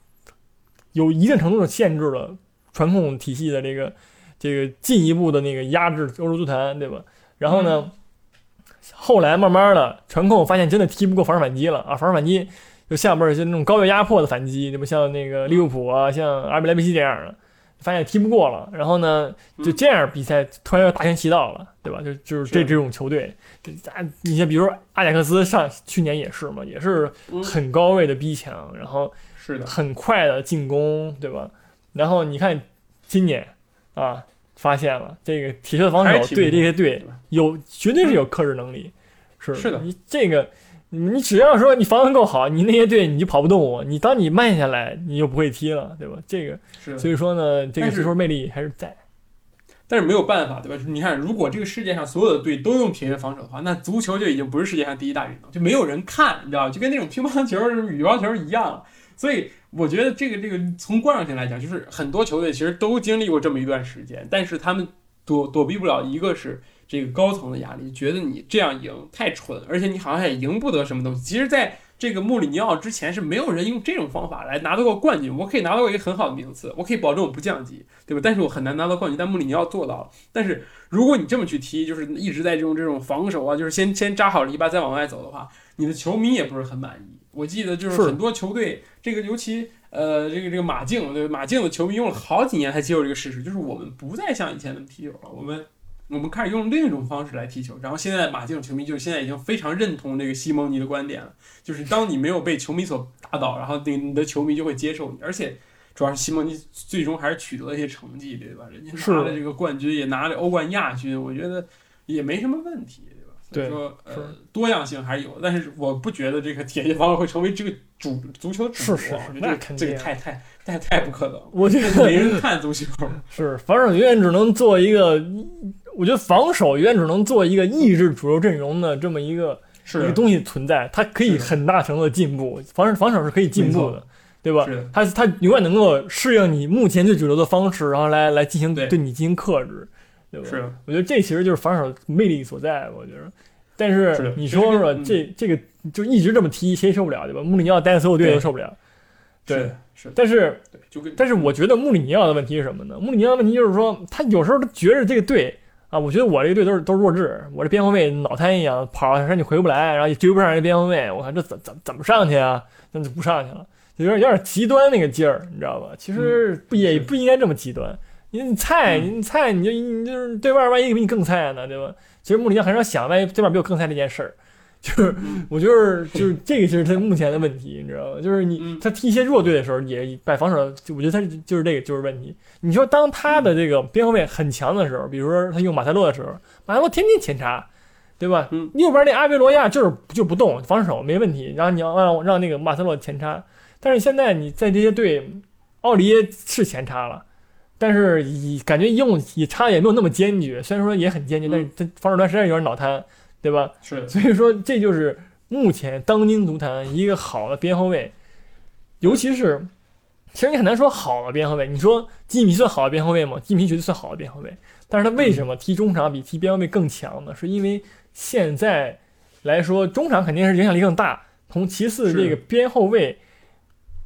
有一定程度的限制了传控体系的这个这个进一步的那个压制欧洲足坛，对吧？然后呢，后来慢慢的传控发现真的踢不过防守反击了啊，防守反击。就下边儿就那种高位压迫的反击，对吧？像那个利物浦啊，像阿比莱比锡这样的，发现踢不过了。然后呢，就这样比赛突然又大行其道了，对吧？就就是这这种球队，啊，你像比如说阿贾克斯上去年也是嘛，也是很高位的逼抢，然后是的，很快的进攻，对吧？然后你看今年啊，发现了这个铁血的防守对这些队有绝对是有克制能力，是是的，你这个。你只要说你防守够好，你那些队你就跑不动我。你当你慢下来，你就不会踢了，对吧？这个，所以说呢，这个足球魅力还是在。但是没有办法，对吧？你看，如果这个世界上所有的队都用铁血防守的话，那足球就已经不是世界上第一大运动，就没有人看，你知道就跟那种乒乓球、羽毛球一样。所以我觉得这个这个从观赏性来讲，就是很多球队其实都经历过这么一段时间，但是他们躲躲避不了，一个是。这个高层的压力，觉得你这样赢太蠢，而且你好像也赢不得什么东西。其实，在这个穆里尼奥之前，是没有人用这种方法来拿到过冠军。我可以拿到一个很好的名次，我可以保证我不降级，对吧？但是我很难拿到冠军。但穆里尼奥做到了。但是如果你这么去踢，就是一直在这种这种防守啊，就是先先扎好篱笆再往外走的话，你的球迷也不是很满意。我记得就是很多球队，这个尤其呃，这个这个马竞，对马竞的球迷用了好几年才接受这个事实，就是我们不再像以前那么踢球了，我们。我们开始用另一种方式来踢球，然后现在马竞球迷就现在已经非常认同这个西蒙尼的观点了，就是当你没有被球迷所打倒，然后你你的球迷就会接受你，而且主要是西蒙尼最终还是取得了一些成绩，对吧？人家拿了这个冠军，也拿了欧冠亚军，我觉得也没什么问题，对吧？所以对说呃多样性还是有的，但是我不觉得这个铁血防守会成为这个主足球的主流，是是是我觉得这个那肯定这个太太太太不可能，我觉得没人看足球。<laughs> 是防守永远只能做一个，我觉得防守永远只能做一个抑制主流阵容的这么一个一个东西存在，它可以很大程度的进步，防守防守是可以进步的，对吧？它它永远能够适应你目前最主流的方式，然后来来进行对对你进行克制，对吧？是，我觉得这其实就是防守魅力所在，我觉得。但是你说说嗯这这个就一直这么踢，谁受不了对吧？穆里尼奥带的所有队对都受不了。对是但是，但是我觉得穆里尼奥的问题是什么呢？穆里尼奥的问题就是说，他有时候他觉着这个队啊，我觉得我这个队都是都是弱智，我这边后卫脑瘫一样，跑上去回不来，然后也追不上人家边后卫，我看这怎怎怎么上去啊？那就不上去了，就有点有点极端那个劲儿，你知道吧？其实不也不应该这么极端。你你菜，嗯你菜，你就你就是对面万一比你更菜呢，对吧？其实穆里尼奥很少想万一对面比我更菜这件事儿，就是我就是就是这个就是他目前的问题，你知道吧？就是你嗯他踢一些弱队的时候也摆防守，就我觉得他就是这个就是问题。你说当他的这个边后卫很强的时候，比如说他用马塞洛的时候，马塞洛天天前插，对吧？嗯右边那阿维罗亚就是就不动，防守没问题，然后你要让让那个马塞洛前插，但是现在你在这些队，奥里耶是前插了。但是以感觉用也插也没有那么坚决，虽然说也很坚决，但是他防守端实在有点脑瘫，对吧？是，所以说，这就是目前当今足坛一个好的边后卫，尤其是，其实你很难说好的边后卫。你说基米算好的边后卫吗？基米绝对算好的边后卫，但是他为什么踢中场比踢边后卫更强呢？是因为现在来说，中场肯定是影响力更大，同其次这个边后卫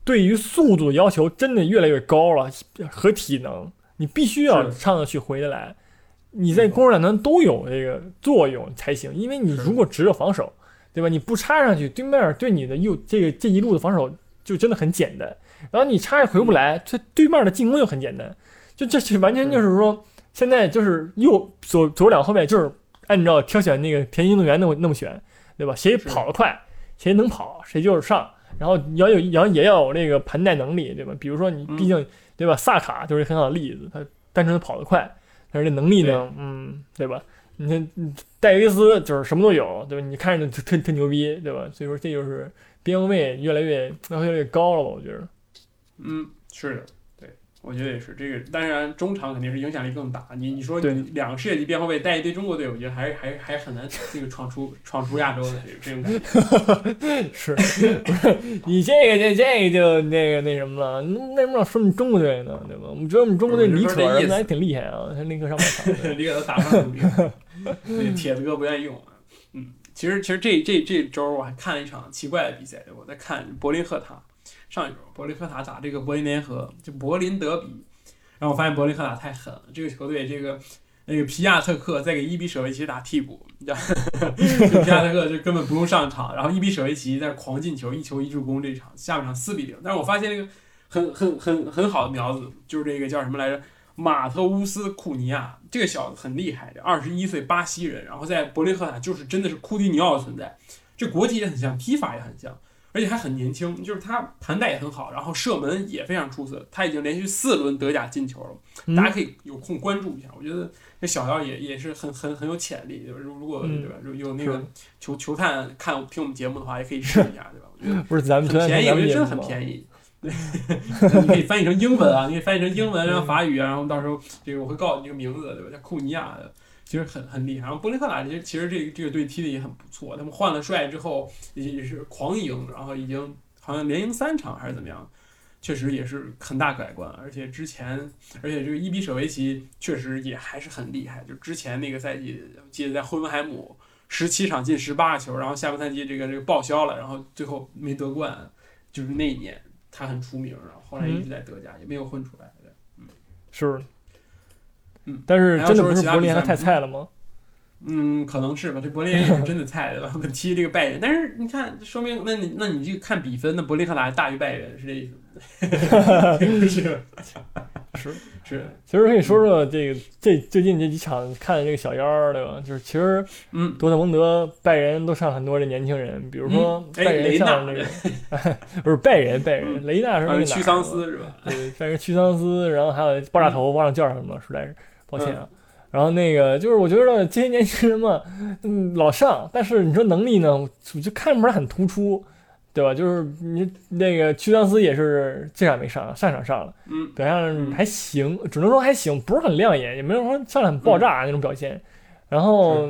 对于速度的要求真的越来越高了，和体能，你必须要上得去回得来。你在攻守两端都有这个作用才行，因为你如果只有防守，对吧？你不插上去，对面对你的右这个这一路的防守就真的很简单。然后你插也回不来，这对面的进攻又很简单，就这是完全就是说，现在就是右左左两后卫就是按照挑选那个田径运动员那么那么选，对吧？谁跑得快，谁能跑，谁就是上。然后要有，然后也要有那个盘带能力，对吧？比如说你嗯毕竟，对吧？萨卡就是很好的例子，他单纯的跑得快，但是这能力呢，嗯，对吧？你看嗯戴维斯就是什么都有，对吧？你看着就特特牛逼，对吧？所以说这就是边后卫越来越越来越高了吧？我觉得。嗯，是的，对，我觉得也是这个。当然，中场肯定是影响力更大。你你说两个世界级边后卫带一堆中国队，我觉得还是还还很难这个闯出闯出亚洲的这种感觉。<laughs> 是，不是你这个这这个就那个那什么了？那为什么要说你中国队呢？对吧？我们觉得我们中国队不是李可不是这意思还挺厉害啊，他立刻上半场。<laughs> 李给他打上主力，那铁子哥不愿意用。嗯，其实其实这这这周我还看了一场奇怪的比赛，我在看柏林赫塔。上一周柏林赫塔打这个柏林联合，就柏林德比，然后我发现柏林赫塔太狠了，这个球队这个那个皮亚特克在给伊比舍维奇打替补，你知道，<laughs> 皮亚特克就根本不用上场，然后伊比舍维奇在狂进球，一球一助攻，这场下半场四比零。但是我发现那个很很很很好的苗子，就是这个叫什么来着？马特乌斯库尼亚这个小子很厉害，这二十一岁巴西人，然后在柏林赫塔就是真的是库蒂尼奥的存在，这国体也很像，踢法也很像，而且还很年轻，就是他盘带也很好，然后射门也非常出色，他已经连续四轮德甲进球了，嗯大家可以有空关注一下，我觉得这小妖也也是很很很有潜力？如如果嗯对吧，有有那个球球探看听我们节目的话，也可以试一下，对吧？我觉得 <laughs> 不是咱们很便宜，我觉得真的很。便宜。对，<laughs> 你可以翻译成英文啊，你可以翻译成英文，然后法语啊，然后到时候这个我会告诉你这个名字，对吧？叫库尼亚的，其实很很厉害。然后波利克塔其实其实这个这个队踢的也很不错，他们换了帅之后也是狂赢，然后已经好像连赢三场还是怎么样，确实也是很大改观。而且之前，而且这个伊比舍维奇确实也还是很厉害，就之前那个赛季，记得在霍芬海姆十七场进十八个球，然后下半赛季这个这个报销了，然后最后没得冠，就是那一年。他很出名，然后后来一直在德甲，也没有混出来。嗯是，嗯，但是真的不是柏林他太菜了吗？嗯，可能是吧。这柏林也是真的菜，对吧？<laughs> 踢这个拜仁，但是你看，说明那你那你这看比分，那柏林赫塔大于拜仁，是这意思吗？<laughs> 是是 <laughs> 是，其实可以说说这个这最近这几场看的这个小妖儿，对吧？就是其实嗯，多特蒙德、拜仁都上很多的年轻人，比如说哎拜仁上那个，不是拜仁，拜仁雷纳是屈桑斯是吧？对，拜仁屈桑斯，然后还有爆炸头，忘了叫什么了，实在是抱歉啊。然后那个就是我觉得这些年轻人嘛，嗯，老上，但是你说能力呢，我就看不出来很突出，对吧？就是你那个屈桑斯也是这场没上，上场上了，嗯，表现还行，只能说还行，不是很亮眼，也没有说上来很爆炸那种表现。然后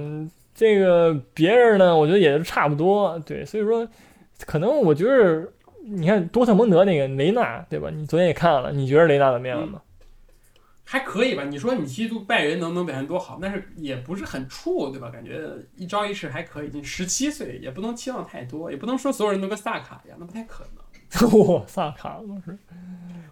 这个别人呢，我觉得也是差不多，对，所以说可能我觉得你看多特蒙德那个雷纳，对吧？你昨天也看了，你觉得雷纳怎么样呢？还可以吧？你说你踢出拜仁能不能表现多好？但是也不是很怵，对吧？感觉一招一式还可以。你十七岁，也不能期望太多，也不能说所有人都跟萨卡一样，那不太可能。<laughs> 哇，萨卡那是，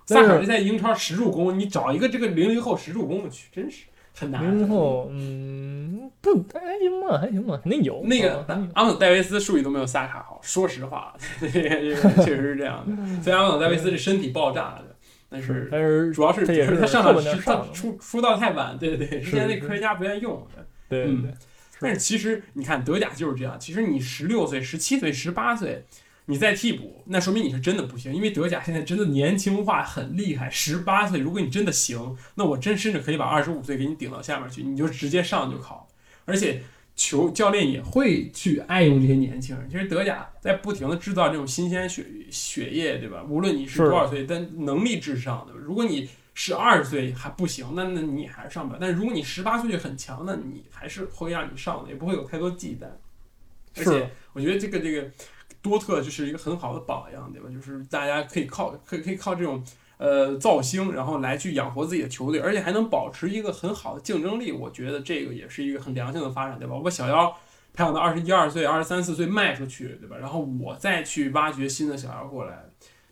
萨卡就在英超十助攻，你找一个这个零零后十助攻的去，真是很难。零零后，嗯，不还行吧，还行吧，肯定有。那个阿姆戴维斯数据都没有萨卡好，说实话，这 <laughs> 个确实是这样的。所以阿姆戴维斯这身体爆炸的。但是，但是主要是也是他上场时他出出道太晚，对对对，之前那科学家不愿意用，对对对。但是其实你看德甲就是这样，其实你十六岁、十七岁、十八岁，你在替补，那说明你是真的不行，因为德甲现在真的年轻化很厉害。十八岁，如果你真的行，那我真甚至可以把二十五岁给你顶到下面去，你就直接上就考，而且。球教练也会去爱用这些年轻人。其实德甲在不停的制造这种新鲜血血液，对吧？无论你是多少岁，但能力至上的。如果你十二岁还不行，那那你还是上不了。但如果你十八岁就很强，那你还是会让你上的，也不会有太多忌惮。而且我觉得这个这个多特就是一个很好的榜样，对吧？就是大家可以靠可以可以靠这种。呃，造星，然后来去养活自己的球队，而且还能保持一个很好的竞争力，我觉得这个也是一个很良性的发展，对吧？我把小妖培养到二十一二岁、二十三四岁卖出去，对吧？然后我再去挖掘新的小妖过来，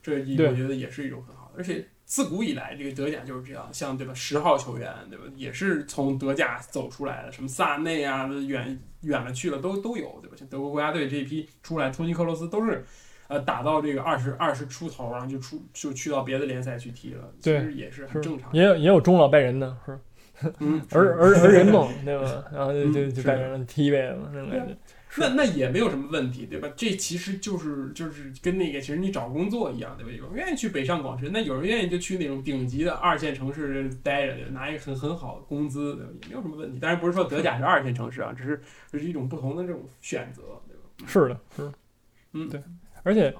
这一我觉得也是一种很好的。而且自古以来，这个德甲就是这样，像对吧？十号球员，对吧？也是从德甲走出来的，什么萨内啊，远远了去了都都有，对吧？像德国国家队这一批出来，托尼克罗斯都是。呃，打到这个二十二十出头，然后就出就去到别的联赛去踢了，其实也是很正常。也有也有中老拜仁的，是，嗯，<laughs> 而而而人 <laughs> 梦，对吧？然后就就就拜仁踢一辈子那种感觉。那那也没有什么问题，对吧？这其实就是就是跟那个其实你找工作一样，对吧？有人愿意去北上广深，那有人愿意就去那种顶级的二线城市待着，拿一个很很好的工资，对吧？也没有什么问题。当然不是说德甲是二线城市啊，只是这是一种不同的这种选择，对吧？是的，是，嗯，对。而且，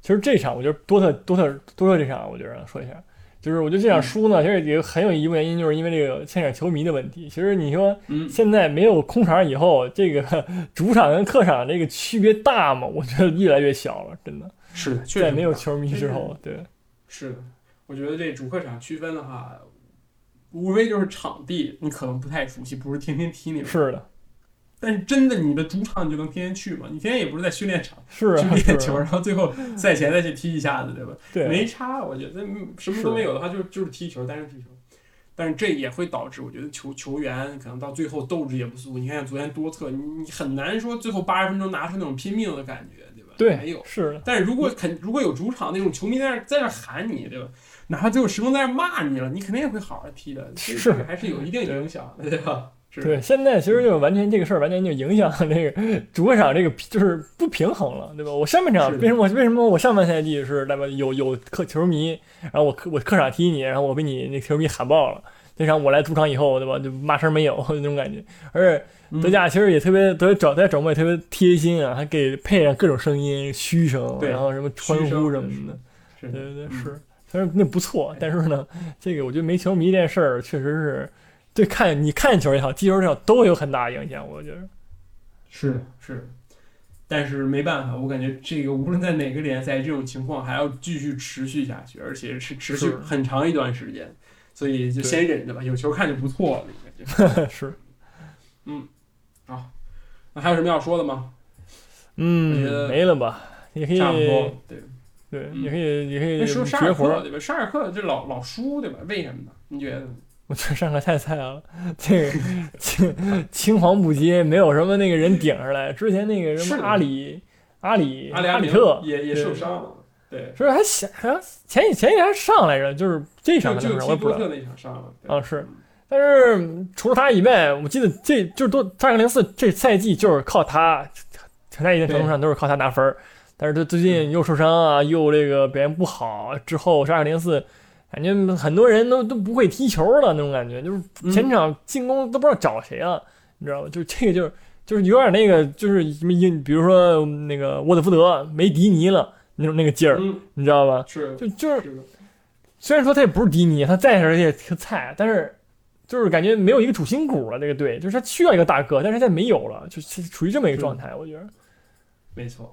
其实这场我觉得多特多特多特这场，我觉得说一下，就是我觉得这场输呢，其实也很有一部分原因，就是因为这个现场球迷的问题。其实你说，现在没有空场以后，这个 <laughs> 主场跟客场这个区别大吗？我觉得越来越小了，真的是的。在没有球迷之后，对，是的。我觉得这主客场区分的话，无非就是场地，你可能不太熟悉，不是天天踢那种。是的。但是真的，你的主场你就能天天去吗？你天天也不是在训练场是去练球，然后最后赛前再去踢一下子，对吧？对，没差。我觉得什么都没有的话，就就是踢球，单纯踢球。但是这也会导致，我觉得球球员可能到最后斗志也不足。你看昨天多特，你你很难说最后八十分钟拿出那种拼命的感觉，对吧？对，没有。是。但是如果肯如果有主场那种球迷在那在那喊你，对吧？哪怕最后十分钟在那骂你了，你肯定也会好好踢的。是，还是有一定影响，对吧？对，现在其实就完全这个事儿，完全就影响那个主客场这个就是不平衡了，对吧？我上半场为什么为什么我上半赛季是那么有有客球迷，然后我客我客场踢你，然后我被你那球迷喊爆了，这场我来主场以后，对吧？就嘛事儿没有 <laughs> 那种感觉。而且德甲其实也特别特别找在转播也特别贴心啊，还给配上各种声音嘘声，然后什么欢呼什么的，对对对，是，虽然那不错，但是呢，这个我觉得没球迷这件事儿确实是。对，看你看球也好，踢球也好，都有很大影响。我觉得是是，但是没办法，我感觉这个无论在哪个联赛，这种情况还要继续持续下去，而且是持续很长一段时间，所以就先忍着吧。有球看就不错了。<laughs> 是，嗯，好，那还有什么要说的吗？嗯，没了吧？也可以，差不多，对对，也可以，也可以。说沙尔克对吧？沙尔克这老老输对吧？为什么呢？你觉得？我觉得上课太菜了，这个青青黄不接，没有什么那个人顶上来。之前那个什么阿里阿里阿里阿里特也也受伤了，对，所以还想还前前几天还上来着，就是这场就我也不知道。那场上了啊是，但是除了他以外，我记得这就是都扎克零四这赛季就是靠他，很大一定程度上都是靠他拿分儿。但是他最近又受伤啊，又这个表现不好，之后沙尔零四。感觉很多人都都不会踢球了那种感觉，就是嗯前场进攻都不知道找谁了，你知道吗？就这个就是就是有点那个就是什么英，比如说那个沃特福德没迪尼了那种那个劲儿，嗯，你知道吧？是就就是虽然说他也不是迪尼，他再是也挺菜，但是就是感觉没有一个主心骨了。这个队就是他需要一个大哥，但是现在没有了，就是处于这么一个状态。我觉得没错，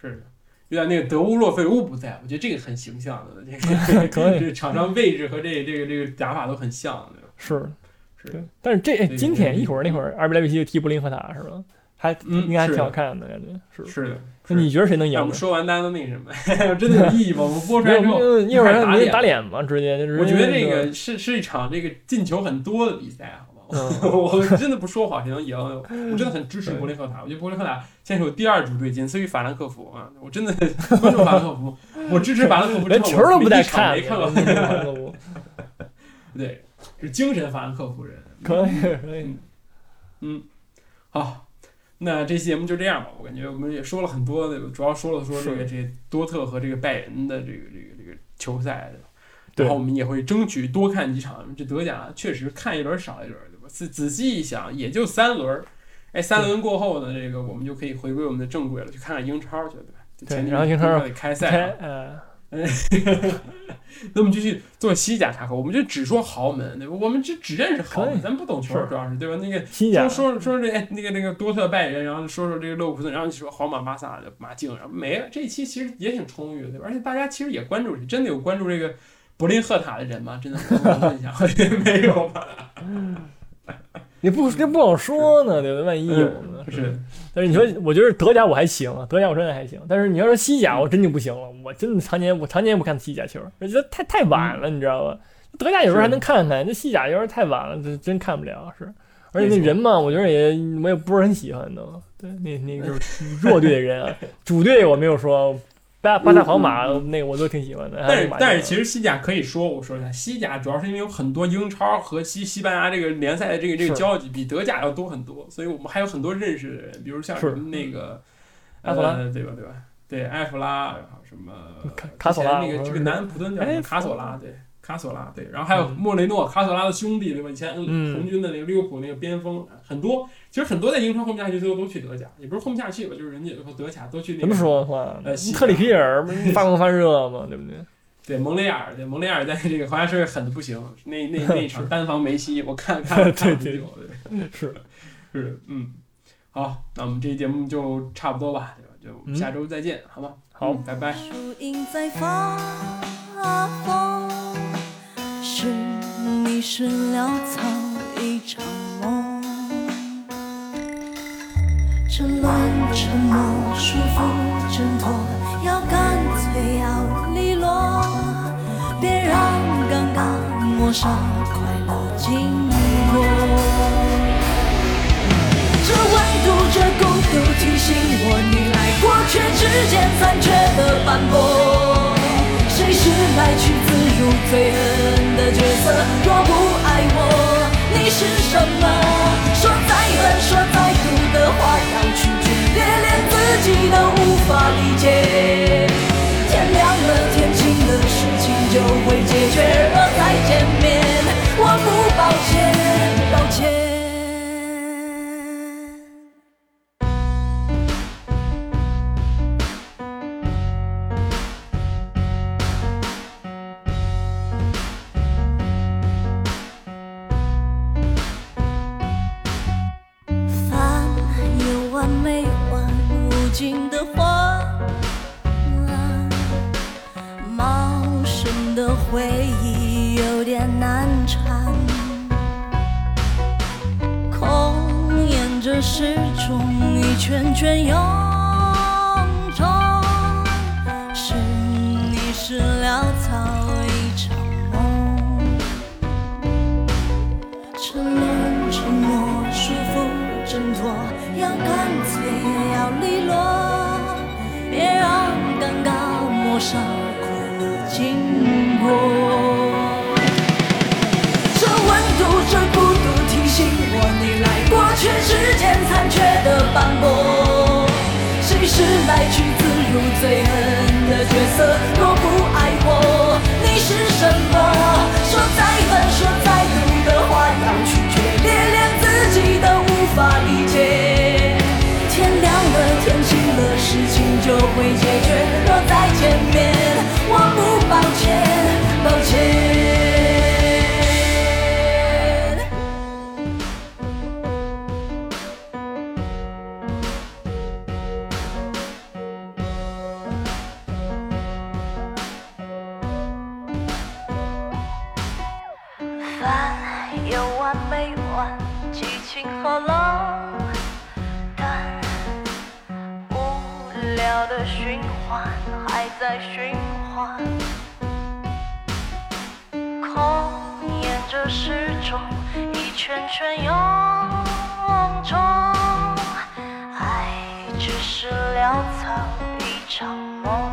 是的。有点那个德乌洛费乌不在，我觉得这个很形象的，这个 <laughs> 可以这场上位置和这这个这个打法都很像，对吧？是是对，但是这今天一会儿那会儿阿比莱维奇就踢布林和塔是吧？还嗯应该还挺好看的感觉，是。是的。那你觉得谁能赢我们？说完大家都那个什么，<laughs> 真的有意义吗？我们播出，来之后，一会儿打脸没打脸嘛，直接就是。我觉得这个是是一场这个进球很多的比赛，好不好？嗯我真的不说谎，谁能赢？我真的很支持柏林赫塔。我觉得柏林赫塔现在是我第二主队，仅次于法兰克福啊！我真的关注法兰克福，我支持法兰克福之连后，球都不带看，没看过。过。对，是精神法兰克福人。可以可以，嗯，好，那这期节目就这样吧。我感觉我们也说了很多的，主要说了说这个这个多特和这个拜仁的这个这个这个球赛，然后我们也会争取多看几场。这德甲确实看一轮少一轮？仔仔细一想，也就三轮。哎，三轮过后呢，这个我们就可以回归我们的正轨了，去看看英超去了，对吧？前几对然后英超得开赛开了，呃，<laughs> 那我们继续做西甲插口，我们就只说豪门，对吧？我们只只认识豪门，咱不懂球，主要是对吧？那个西甲说说说这哎那个那个多特拜仁，然后说说这个勒沃库森，然后你说皇马巴萨的马竞，然后没了。这一期其实也挺充裕的，对吧？而且大家其实也关注，真的有关注这个柏林赫塔的人吗？真的，我问一下，<laughs> 没有吧？<laughs> 也不这不好说呢，对吧？万一有呢？嗯是，但是你说，我觉得德甲我还行，德甲我真的还行。但是你要说西甲，我真就不行了。我真的常年我常年不看西甲球，我觉得太太晚了，你知道吧？德甲有时候还能看看，那西甲有时候太晚了，这真看不了。是，而且那人嘛，我觉得也我也不是很喜欢的。对，那那就是 <laughs> 弱队的人啊，主队我没有说。巴巴萨、皇马那个我都挺喜欢的，但是但是其实实西甲可以说，我说一下，西甲主要是因为有很多英超和西西班牙这个联赛的这个这个交集比德甲要多很多，所以我们还有很多认识的人，比如像什么那个埃弗拉呃，对吧对吧？对，埃弗拉，然后什么卡卡索拉那个这个南安普敦叫什么哎卡索拉，对。卡索拉对，然后还有嗯莫雷诺、卡索拉的兄弟对吧？以前嗯红军的那个利物浦那个边锋很多，其实很多在英超混不下去，最后都去德甲，也不是混不下去吧，就是人家和德甲都去那个。怎么说的话呃特里皮尔不是发光发热嘛，<laughs> 对不对？对蒙雷尔，对蒙雷尔在这个皇家社会狠的不行，那那 <laughs> 那场单防梅西，我看 <laughs> 看了看了很对久，对，是，是，嗯，好，那我们这期节目就差不多吧，对吧？就下周再见，好吗？好嗯拜拜。是你是潦草一场梦。沉沦、沉默、束缚、挣脱，要干脆要利落，别让尴尬抹杀快乐经过。这温度，这孤独提醒我，你来过却之间残缺的斑驳。谁是来去自如最狠的角色？若不爱我，你是什么？说再狠，说再毒的话要去决裂，连自己都无法理解。天亮了，天晴了，事情就会解决。若再见面，我不抱歉，抱歉。时钟一圈圈涌来去自如，最狠的角色。若不爱我，你是什么？说再狠，说再毒的话，要拒绝。连自己都无法理解。天亮了，天晴了，事情就会解决。若再见面，我不抱歉，抱歉。在循环，空沿着时钟一圈圈涌中，爱只是潦草一场梦。